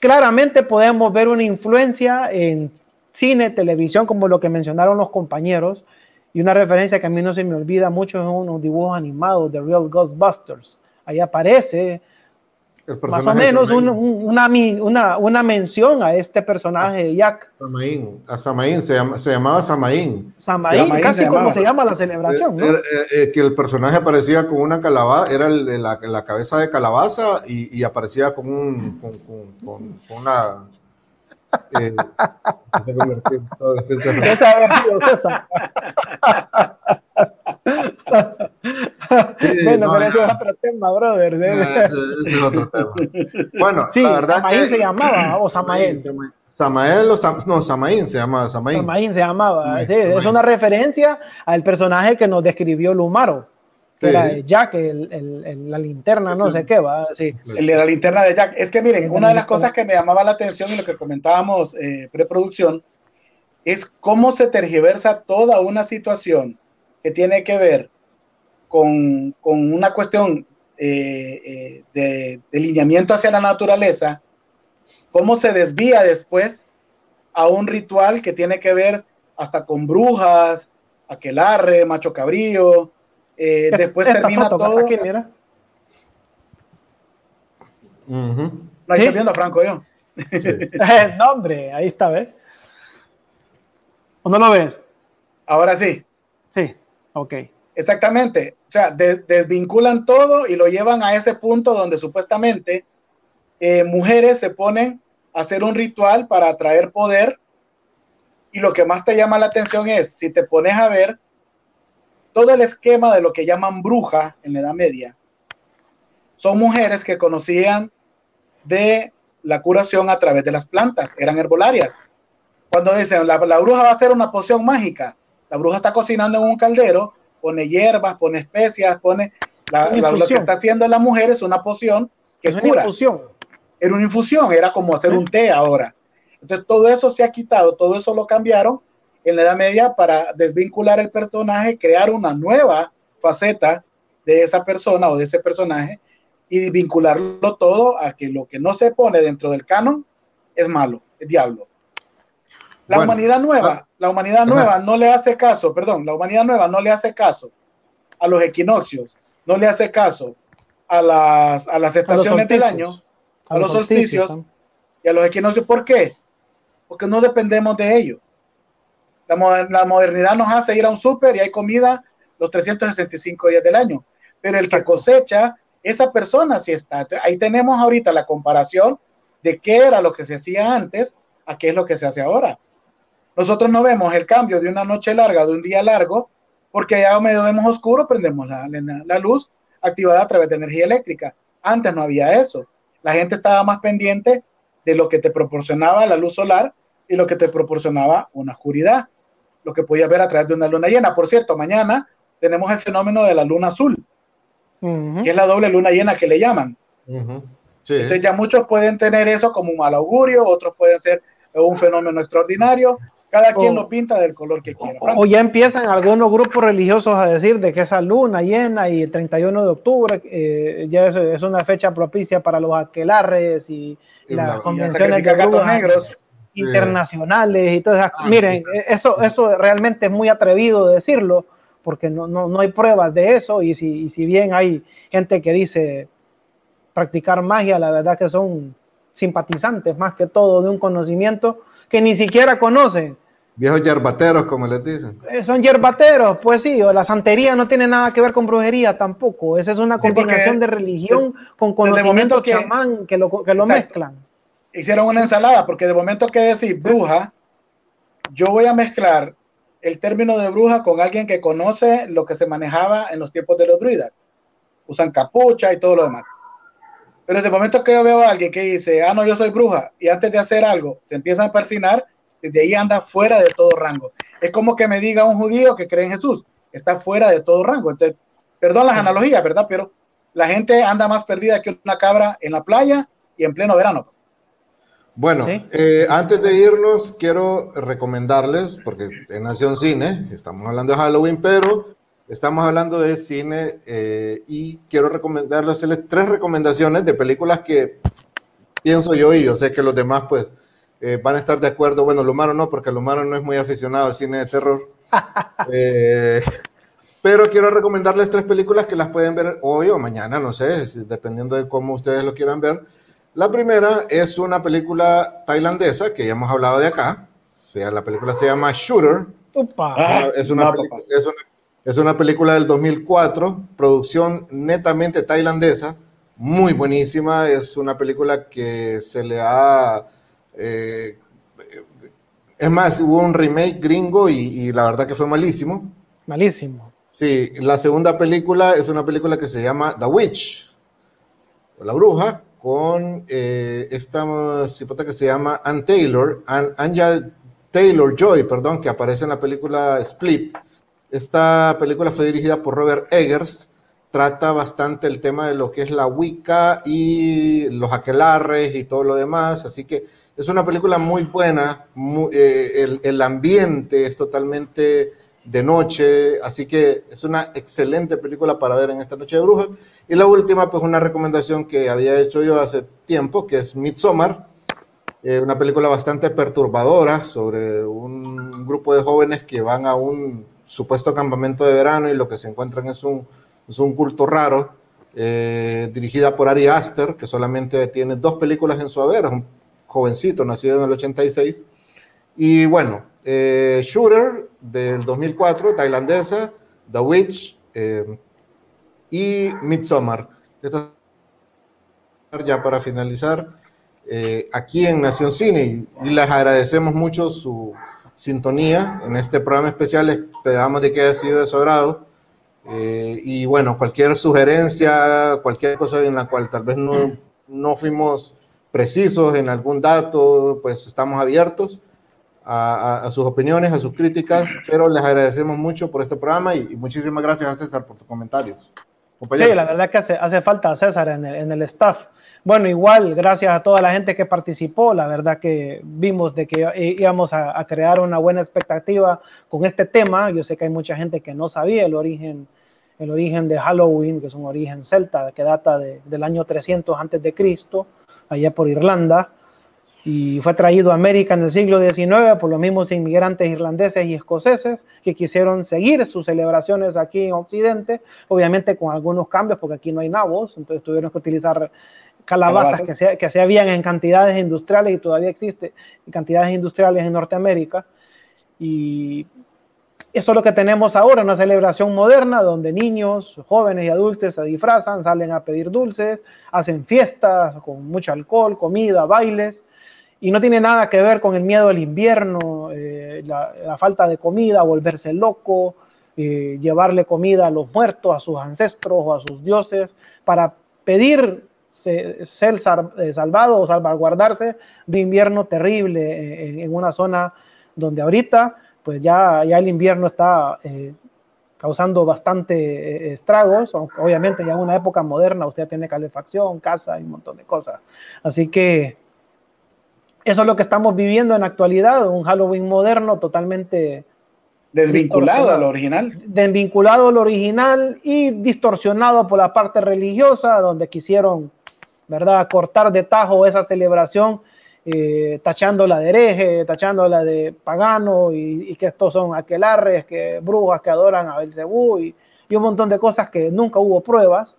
claramente podemos ver una influencia en cine, televisión, como lo que mencionaron los compañeros, y una referencia que a mí no se me olvida mucho es unos dibujos animados de Real Ghostbusters. Ahí aparece más o menos una, una, una, mención a este personaje de Jack. Samaín, a Samaín, se, se llamaba Samaín. Samaín, casi como se llama la celebración. ¿no? Eh, eh, que el personaje aparecía con una calabaza, era la, la, cabeza de calabaza y, y aparecía con, un, con, con, con una eh, César. bueno, pero ese es otro tema, brother. ese, es otro tema. Bueno, sí, la verdad Samaín se llamaba, o Samael. Samael o Sam, no, Samaín se llamaba, Samaín. Samaín se llamaba, sí, es una referencia al personaje que nos describió Lumaro que era Jack, el, el, la linterna, no sé qué va. Sí. El de la linterna de Jack. Es que miren, una de las cosas que me llamaba la atención y lo que comentábamos eh, preproducción es cómo se tergiversa toda una situación que tiene que ver con, con una cuestión eh, eh, de, de lineamiento hacia la naturaleza, cómo se desvía después a un ritual que tiene que ver hasta con brujas, aquelarre, macho cabrío, eh, después termina todo. Aquí, mira. No, ahí ¿Sí? viendo a Franco yo. no, hombre, ahí está, ¿ves? ¿O no lo ves? Ahora sí. Sí, ok. Exactamente. O sea, desvinculan todo y lo llevan a ese punto donde supuestamente eh, mujeres se ponen a hacer un ritual para atraer poder. Y lo que más te llama la atención es, si te pones a ver, todo el esquema de lo que llaman bruja en la Edad Media son mujeres que conocían de la curación a través de las plantas, eran herbolarias. Cuando dicen la, bruja va a hacer una poción mágica, la bruja está cocinando en un caldero, pone hierbas, pone especias, pone lo que está haciendo la mujer es una poción que es cura. Una infusión. Era una infusión, era como hacer un té ahora. Entonces todo eso se ha quitado, todo eso lo cambiaron en la Edad Media para desvincular el personaje, crear una nueva faceta de esa persona o de ese personaje y vincularlo todo a que lo que no se pone dentro del canon es malo, es diablo. La humanidad nueva, ah, la humanidad nueva no le hace caso, perdón, la humanidad nueva no le hace caso a los equinoccios, no le hace caso a las, a las estaciones del año, a, los solsticios y a los equinoccios. ¿Por qué? Porque no dependemos de ellos. La, modernidad nos hace ir a un súper y hay comida los 365 días del año. Pero el que cosecha, esa persona sí está. Ahí tenemos ahorita la comparación de qué era lo que se hacía antes a qué es lo que se hace ahora. Nosotros no vemos el cambio de una noche larga, de un día largo, porque ya medio vemos oscuro, prendemos la, la luz activada a través de energía eléctrica. Antes no había eso. La gente estaba más pendiente de lo que te proporcionaba la luz solar y lo que te proporcionaba una oscuridad lo que podía ver a través de una luna llena. Por cierto, mañana tenemos el fenómeno de la luna azul, que es la doble luna llena que le llaman. Entonces ya muchos pueden tener eso como un mal augurio, otros pueden ser un fenómeno extraordinario. Cada quien lo pinta del color que quiera. O ya empiezan algunos grupos religiosos a decir de que esa luna llena y el 31 de octubre eh, ya es, una fecha propicia para los aquelarres y, las convenciones de gatos negros internacionales y todo eso. Ah, Miren, eso, eso realmente es muy atrevido decirlo, porque no, no, no hay pruebas de eso y si, y si bien hay gente que dice practicar magia, la verdad que son simpatizantes más que todo de un conocimiento que ni siquiera conocen. Viejos yerbateros, como les dicen. Eh, son yerbateros, pues sí, o la santería no tiene nada que ver con brujería tampoco. Esa es una combinación de religión con conocimiento que, chamán que lo, que lo mezclan. Hicieron una ensalada, porque de momento que decir bruja, yo voy a mezclar el término de bruja con alguien que conoce lo que se manejaba en los tiempos de los druidas. Usan capucha y todo lo demás. Pero desde el momento que yo veo a alguien que dice, ah, no, yo soy bruja, y antes de hacer algo se empieza a persinar, desde ahí anda fuera de todo rango. Es como que me diga un judío que cree en Jesús, está fuera de todo rango. Entonces, perdón las analogías, ¿verdad? Pero la gente anda más perdida que una cabra en la playa y en pleno verano. Bueno, eh, antes de irnos, quiero recomendarles, porque en Nación Cine, estamos hablando de Halloween, pero Estamos hablando de cine eh, y quiero recomendarles tres recomendaciones de películas que pienso yo y yo sé que los demás pues eh, van a estar de acuerdo. Bueno, Lumaro no, porque Lumaro no es muy aficionado al cine de terror. Eh, pero quiero recomendarles tres películas que las pueden ver hoy o mañana, no sé, dependiendo de cómo ustedes lo quieran ver. La primera es una película tailandesa que ya hemos hablado de acá. O sea, la película se llama Shooter. es, una, es, una, es una película del 2004, producción netamente tailandesa, muy buenísima. Es una película que se le ha... Eh, es más, hubo un remake gringo y, la verdad que fue malísimo. Malísimo. Sí, la segunda película es una película que se llama The Witch, La Bruja, con eh, esta cipota que se llama Ann Taylor, Anja Taylor Joy, perdón, que aparece en la película Split esta película fue dirigida por Robert Eggers, trata bastante el tema de lo que es la Wicca y los aquelarres y todo lo demás, así que es una película muy buena, eh, el, ambiente es totalmente de noche, así que es una excelente película para ver en esta noche de brujas. Y la última, pues una recomendación que había hecho yo hace tiempo, que es Midsommar, eh, una película bastante perturbadora sobre un grupo de jóvenes que van a un supuesto campamento de verano y lo que se encuentran es un, es un culto raro, eh, dirigida por Ari Aster, que solamente tiene dos películas en su haber, es un jovencito, nacido en el 86. Y bueno, eh, Shooter del 2004, tailandesa, The Witch eh, y Midsommar. Esto ya para finalizar, aquí en Nación Cine, y les agradecemos mucho su, sintonía en este programa especial. Esperamos de que haya sido de su agrado. Eh, y bueno, cualquier sugerencia, cualquier cosa en la cual tal vez no, no fuimos precisos en algún dato, pues estamos abiertos a, sus opiniones, a sus críticas, pero les agradecemos mucho por este programa y, muchísimas gracias a César por tus comentarios. Sí, la verdad que hace, hace falta César en el, en el staff. Bueno, igual, gracias a toda la gente que participó, la verdad que vimos de que íbamos a, crear una buena expectativa con este tema. Yo sé que hay mucha gente que no sabía el origen, el origen de Halloween, que es un origen celta que data del año 300 antes de Cristo, allá por Irlanda, y fue traído a América en el siglo XIX por los mismos inmigrantes irlandeses y escoceses que quisieron seguir sus celebraciones aquí en Occidente, obviamente con algunos cambios, porque aquí no hay nabos, entonces tuvieron que utilizar calabazas que se, que se habían en cantidades industriales y todavía existe en cantidades industriales en Norteamérica. Y eso es lo que tenemos ahora, una celebración moderna donde niños, jóvenes y adultos se disfrazan, salen a pedir dulces, hacen fiestas con mucho alcohol, comida, bailes, y no tiene nada que ver con el miedo al invierno, eh, la, falta de comida, volverse loco, eh, llevarle comida a los muertos, a sus ancestros o a sus dioses, para pedir ser eh, salvado o salvaguardarse de invierno terrible en, una zona donde ahorita pues ya, ya el invierno está eh, causando bastante eh, estragos, obviamente ya en una época moderna usted tiene calefacción, casa y un montón de cosas. Así que eso es lo que estamos viviendo en la actualidad, un Halloween moderno totalmente Desvinculado al original. Desvinculado al original y distorsionado por la parte religiosa, donde quisieron ¿verdad? Cortar de tajo esa celebración eh, tachándola de hereje, tachándola de pagano y, que estos son aquelarres, que brujas que adoran a Belcebú y, y un montón de cosas que nunca hubo pruebas,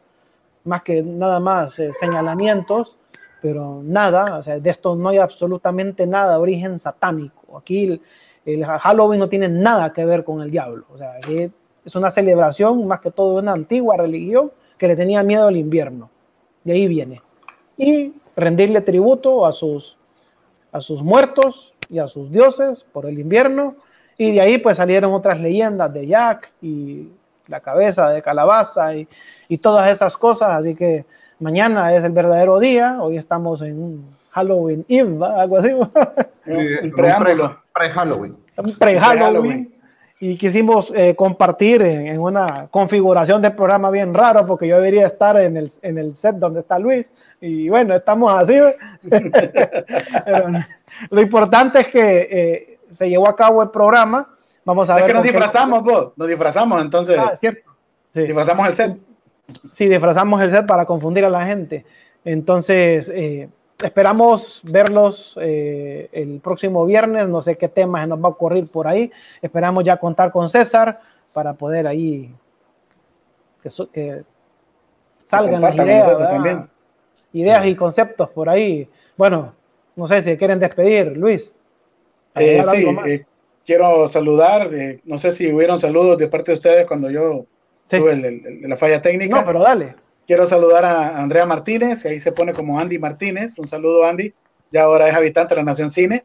más que nada más eh, señalamientos, pero nada, o sea, de esto no hay absolutamente nada origen satánico. Aquí el, Halloween no tiene nada que ver con el diablo, o sea, es una celebración más que todo una antigua religión que le tenía miedo al invierno. De ahí viene. Y rendirle tributo a sus a sus muertos y a sus dioses por el invierno. Y de ahí pues salieron otras leyendas de Jack y la cabeza de calabaza y, y todas esas cosas. Así que mañana es el verdadero día. Hoy estamos en un Halloween Eve, algo así. pre-Halloween. Pre-Halloween y quisimos eh, compartir en, una configuración de programa bien raro porque yo debería estar en el, en el set donde está Luis y bueno, estamos así. lo importante es que eh, se llevó a cabo el programa. Vamos a es ver. que nos disfrazamos, vos, nos disfrazamos entonces. Ah, cierto. Sí. Disfrazamos el set. Sí, disfrazamos el set para confundir a la gente. Entonces, eh, Esperamos verlos eh, el próximo viernes. No sé qué temas nos va a ocurrir por ahí. Esperamos ya contar con César para poder ahí que, salgan las ideas, ideas y conceptos por ahí. Bueno, no sé si quieren despedir, Luis. Eh, sí, eh, quiero saludar. no sé si hubieron saludos de parte de ustedes cuando yo tuve la falla técnica. No, pero dale. Quiero saludar a Andrea Martínez, que ahí se pone como Andy Martínez. Un saludo, Andy. Ya ahora es habitante de la Nación Cine.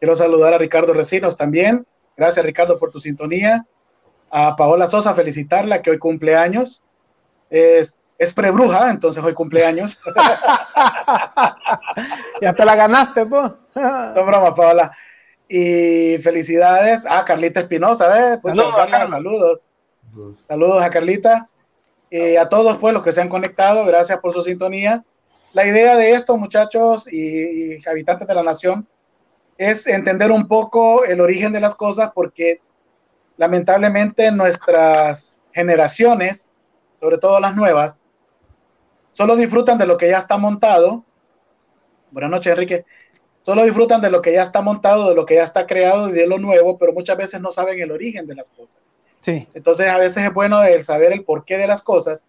Quiero saludar a Ricardo Recinos también. Gracias, Ricardo, por tu sintonía. A Paola Sosa, felicitarla, que hoy cumple años. Es, es prebruja, entonces hoy cumpleaños. ya te la ganaste, pues. no broma, Paola. Y felicidades a Carlita Espinosa, ¿eh? saludos, saludos. Saludos a Carlita. Eh, a todos pues los que se han conectado, gracias por su sintonía. La idea de esto, muchachos y, habitantes de la nación, es entender un poco el origen de las cosas porque lamentablemente nuestras generaciones, sobre todo las nuevas, solo disfrutan de lo que ya está montado. Buenas noches, Enrique. Solo disfrutan de lo que ya está montado, de lo que ya está creado y de lo nuevo, pero muchas veces no saben el origen de las cosas. Entonces a veces es bueno el saber el porqué de las cosas.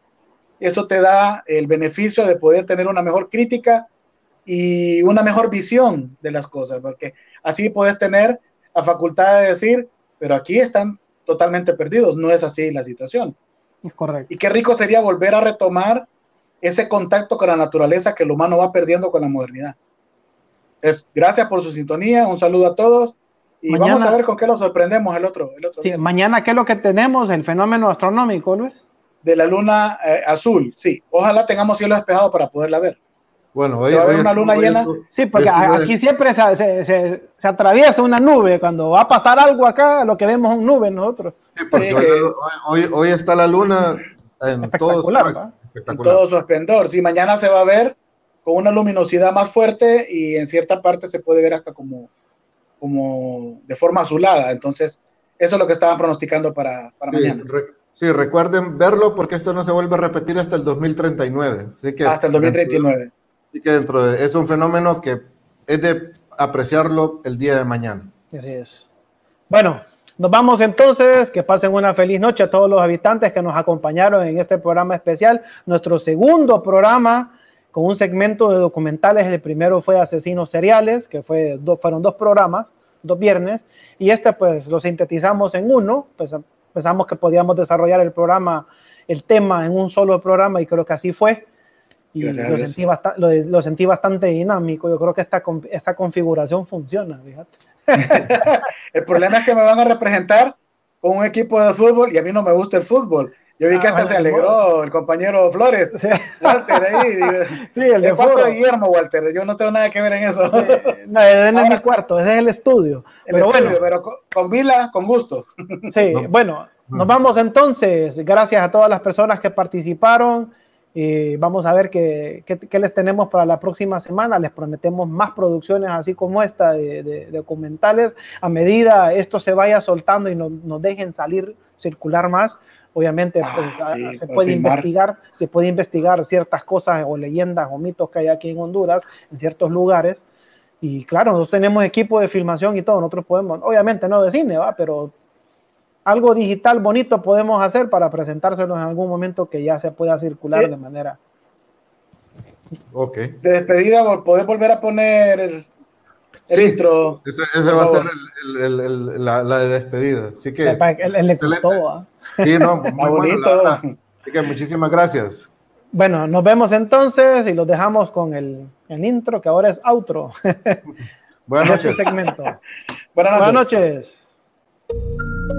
Eso te da el beneficio de poder tener una mejor crítica y una mejor visión de las cosas, porque así puedes tener la facultad de decir, pero aquí están totalmente perdidos, no es así la situación. Es correcto. Y qué rico sería volver a retomar ese contacto con la naturaleza que el humano va perdiendo con la modernidad. Es, gracias por su sintonía, un saludo a todos y vamos a ver con qué lo sorprendemos el otro, el otro sí, Mañana, ¿qué es lo que tenemos? El fenómeno astronómico, Luis. De la luna eh, azul, sí. Ojalá tengamos cielo despejado para poderla ver. Bueno, hoy, hoy una luna llena. sí, porque aquí siempre se, se, se, atraviesa una nube. Cuando va a pasar algo acá, lo que vemos son nubes nosotros. Sí, porque hoy, hoy, está la luna en todo, su, en todo su esplendor. Sí, mañana se va a ver con una luminosidad más fuerte y en cierta parte se puede ver hasta como como de forma azulada. Entonces, eso es lo que estaban pronosticando para, para mañana. sí, recuerden verlo porque esto no se vuelve a repetir hasta el 2039. Así que hasta el 2039. Así que dentro de, es un fenómeno que es de apreciarlo el día de mañana. Así es. Bueno, nos vamos entonces, que pasen una feliz noche a todos los habitantes que nos acompañaron en este programa especial, nuestro segundo programa con un segmento de documentales. El primero fue Asesinos Seriales, que fue, fueron dos programas, dos viernes, y este pues lo sintetizamos en uno, pues pensamos que podíamos desarrollar el programa, el tema en un solo programa y creo que así fue. Y lo sentí, lo, sentí, bastante dinámico. Yo creo que esta, esta configuración funciona, fíjate. el problema es que me van a representar con un equipo de fútbol y a mí no me gusta el fútbol. Yo vi que ah, hasta se alegró el compañero Flores. Walter ahí. sí, el de cuarto de Guillermo, Walter. Yo no tengo nada que ver en eso. no, ese no es mi cuarto, ese es el estudio. pero bueno. Pero con, Vila, con gusto. sí, bueno, nos vamos entonces. Gracias a todas las personas que participaron. y vamos a ver qué, qué, les tenemos para la próxima semana. Les prometemos más producciones así como esta de, de, documentales. A medida esto se vaya soltando y nos dejen salir, circular más, Obviamente ah, pues, se puede investigar, se puede investigar ciertas cosas o leyendas o mitos que hay aquí en Honduras, en ciertos lugares, Y claro, nosotros tenemos equipo de filmación y todo, nosotros podemos, obviamente no de cine, ¿va? Pero algo digital bonito podemos hacer para presentárselo en algún momento que ya se pueda circular de manera. Ok. De despedida, ¿podés volver a poner el, intro? Ese, va a ser el, la, de despedida. Así que. El, le costó, Sí, no, muy bonito. Así que muchísimas gracias. Bueno, nos vemos entonces y los dejamos con el, intro que ahora es outro. Buenas este noches. segmento. Buenas noches. Buenas noches.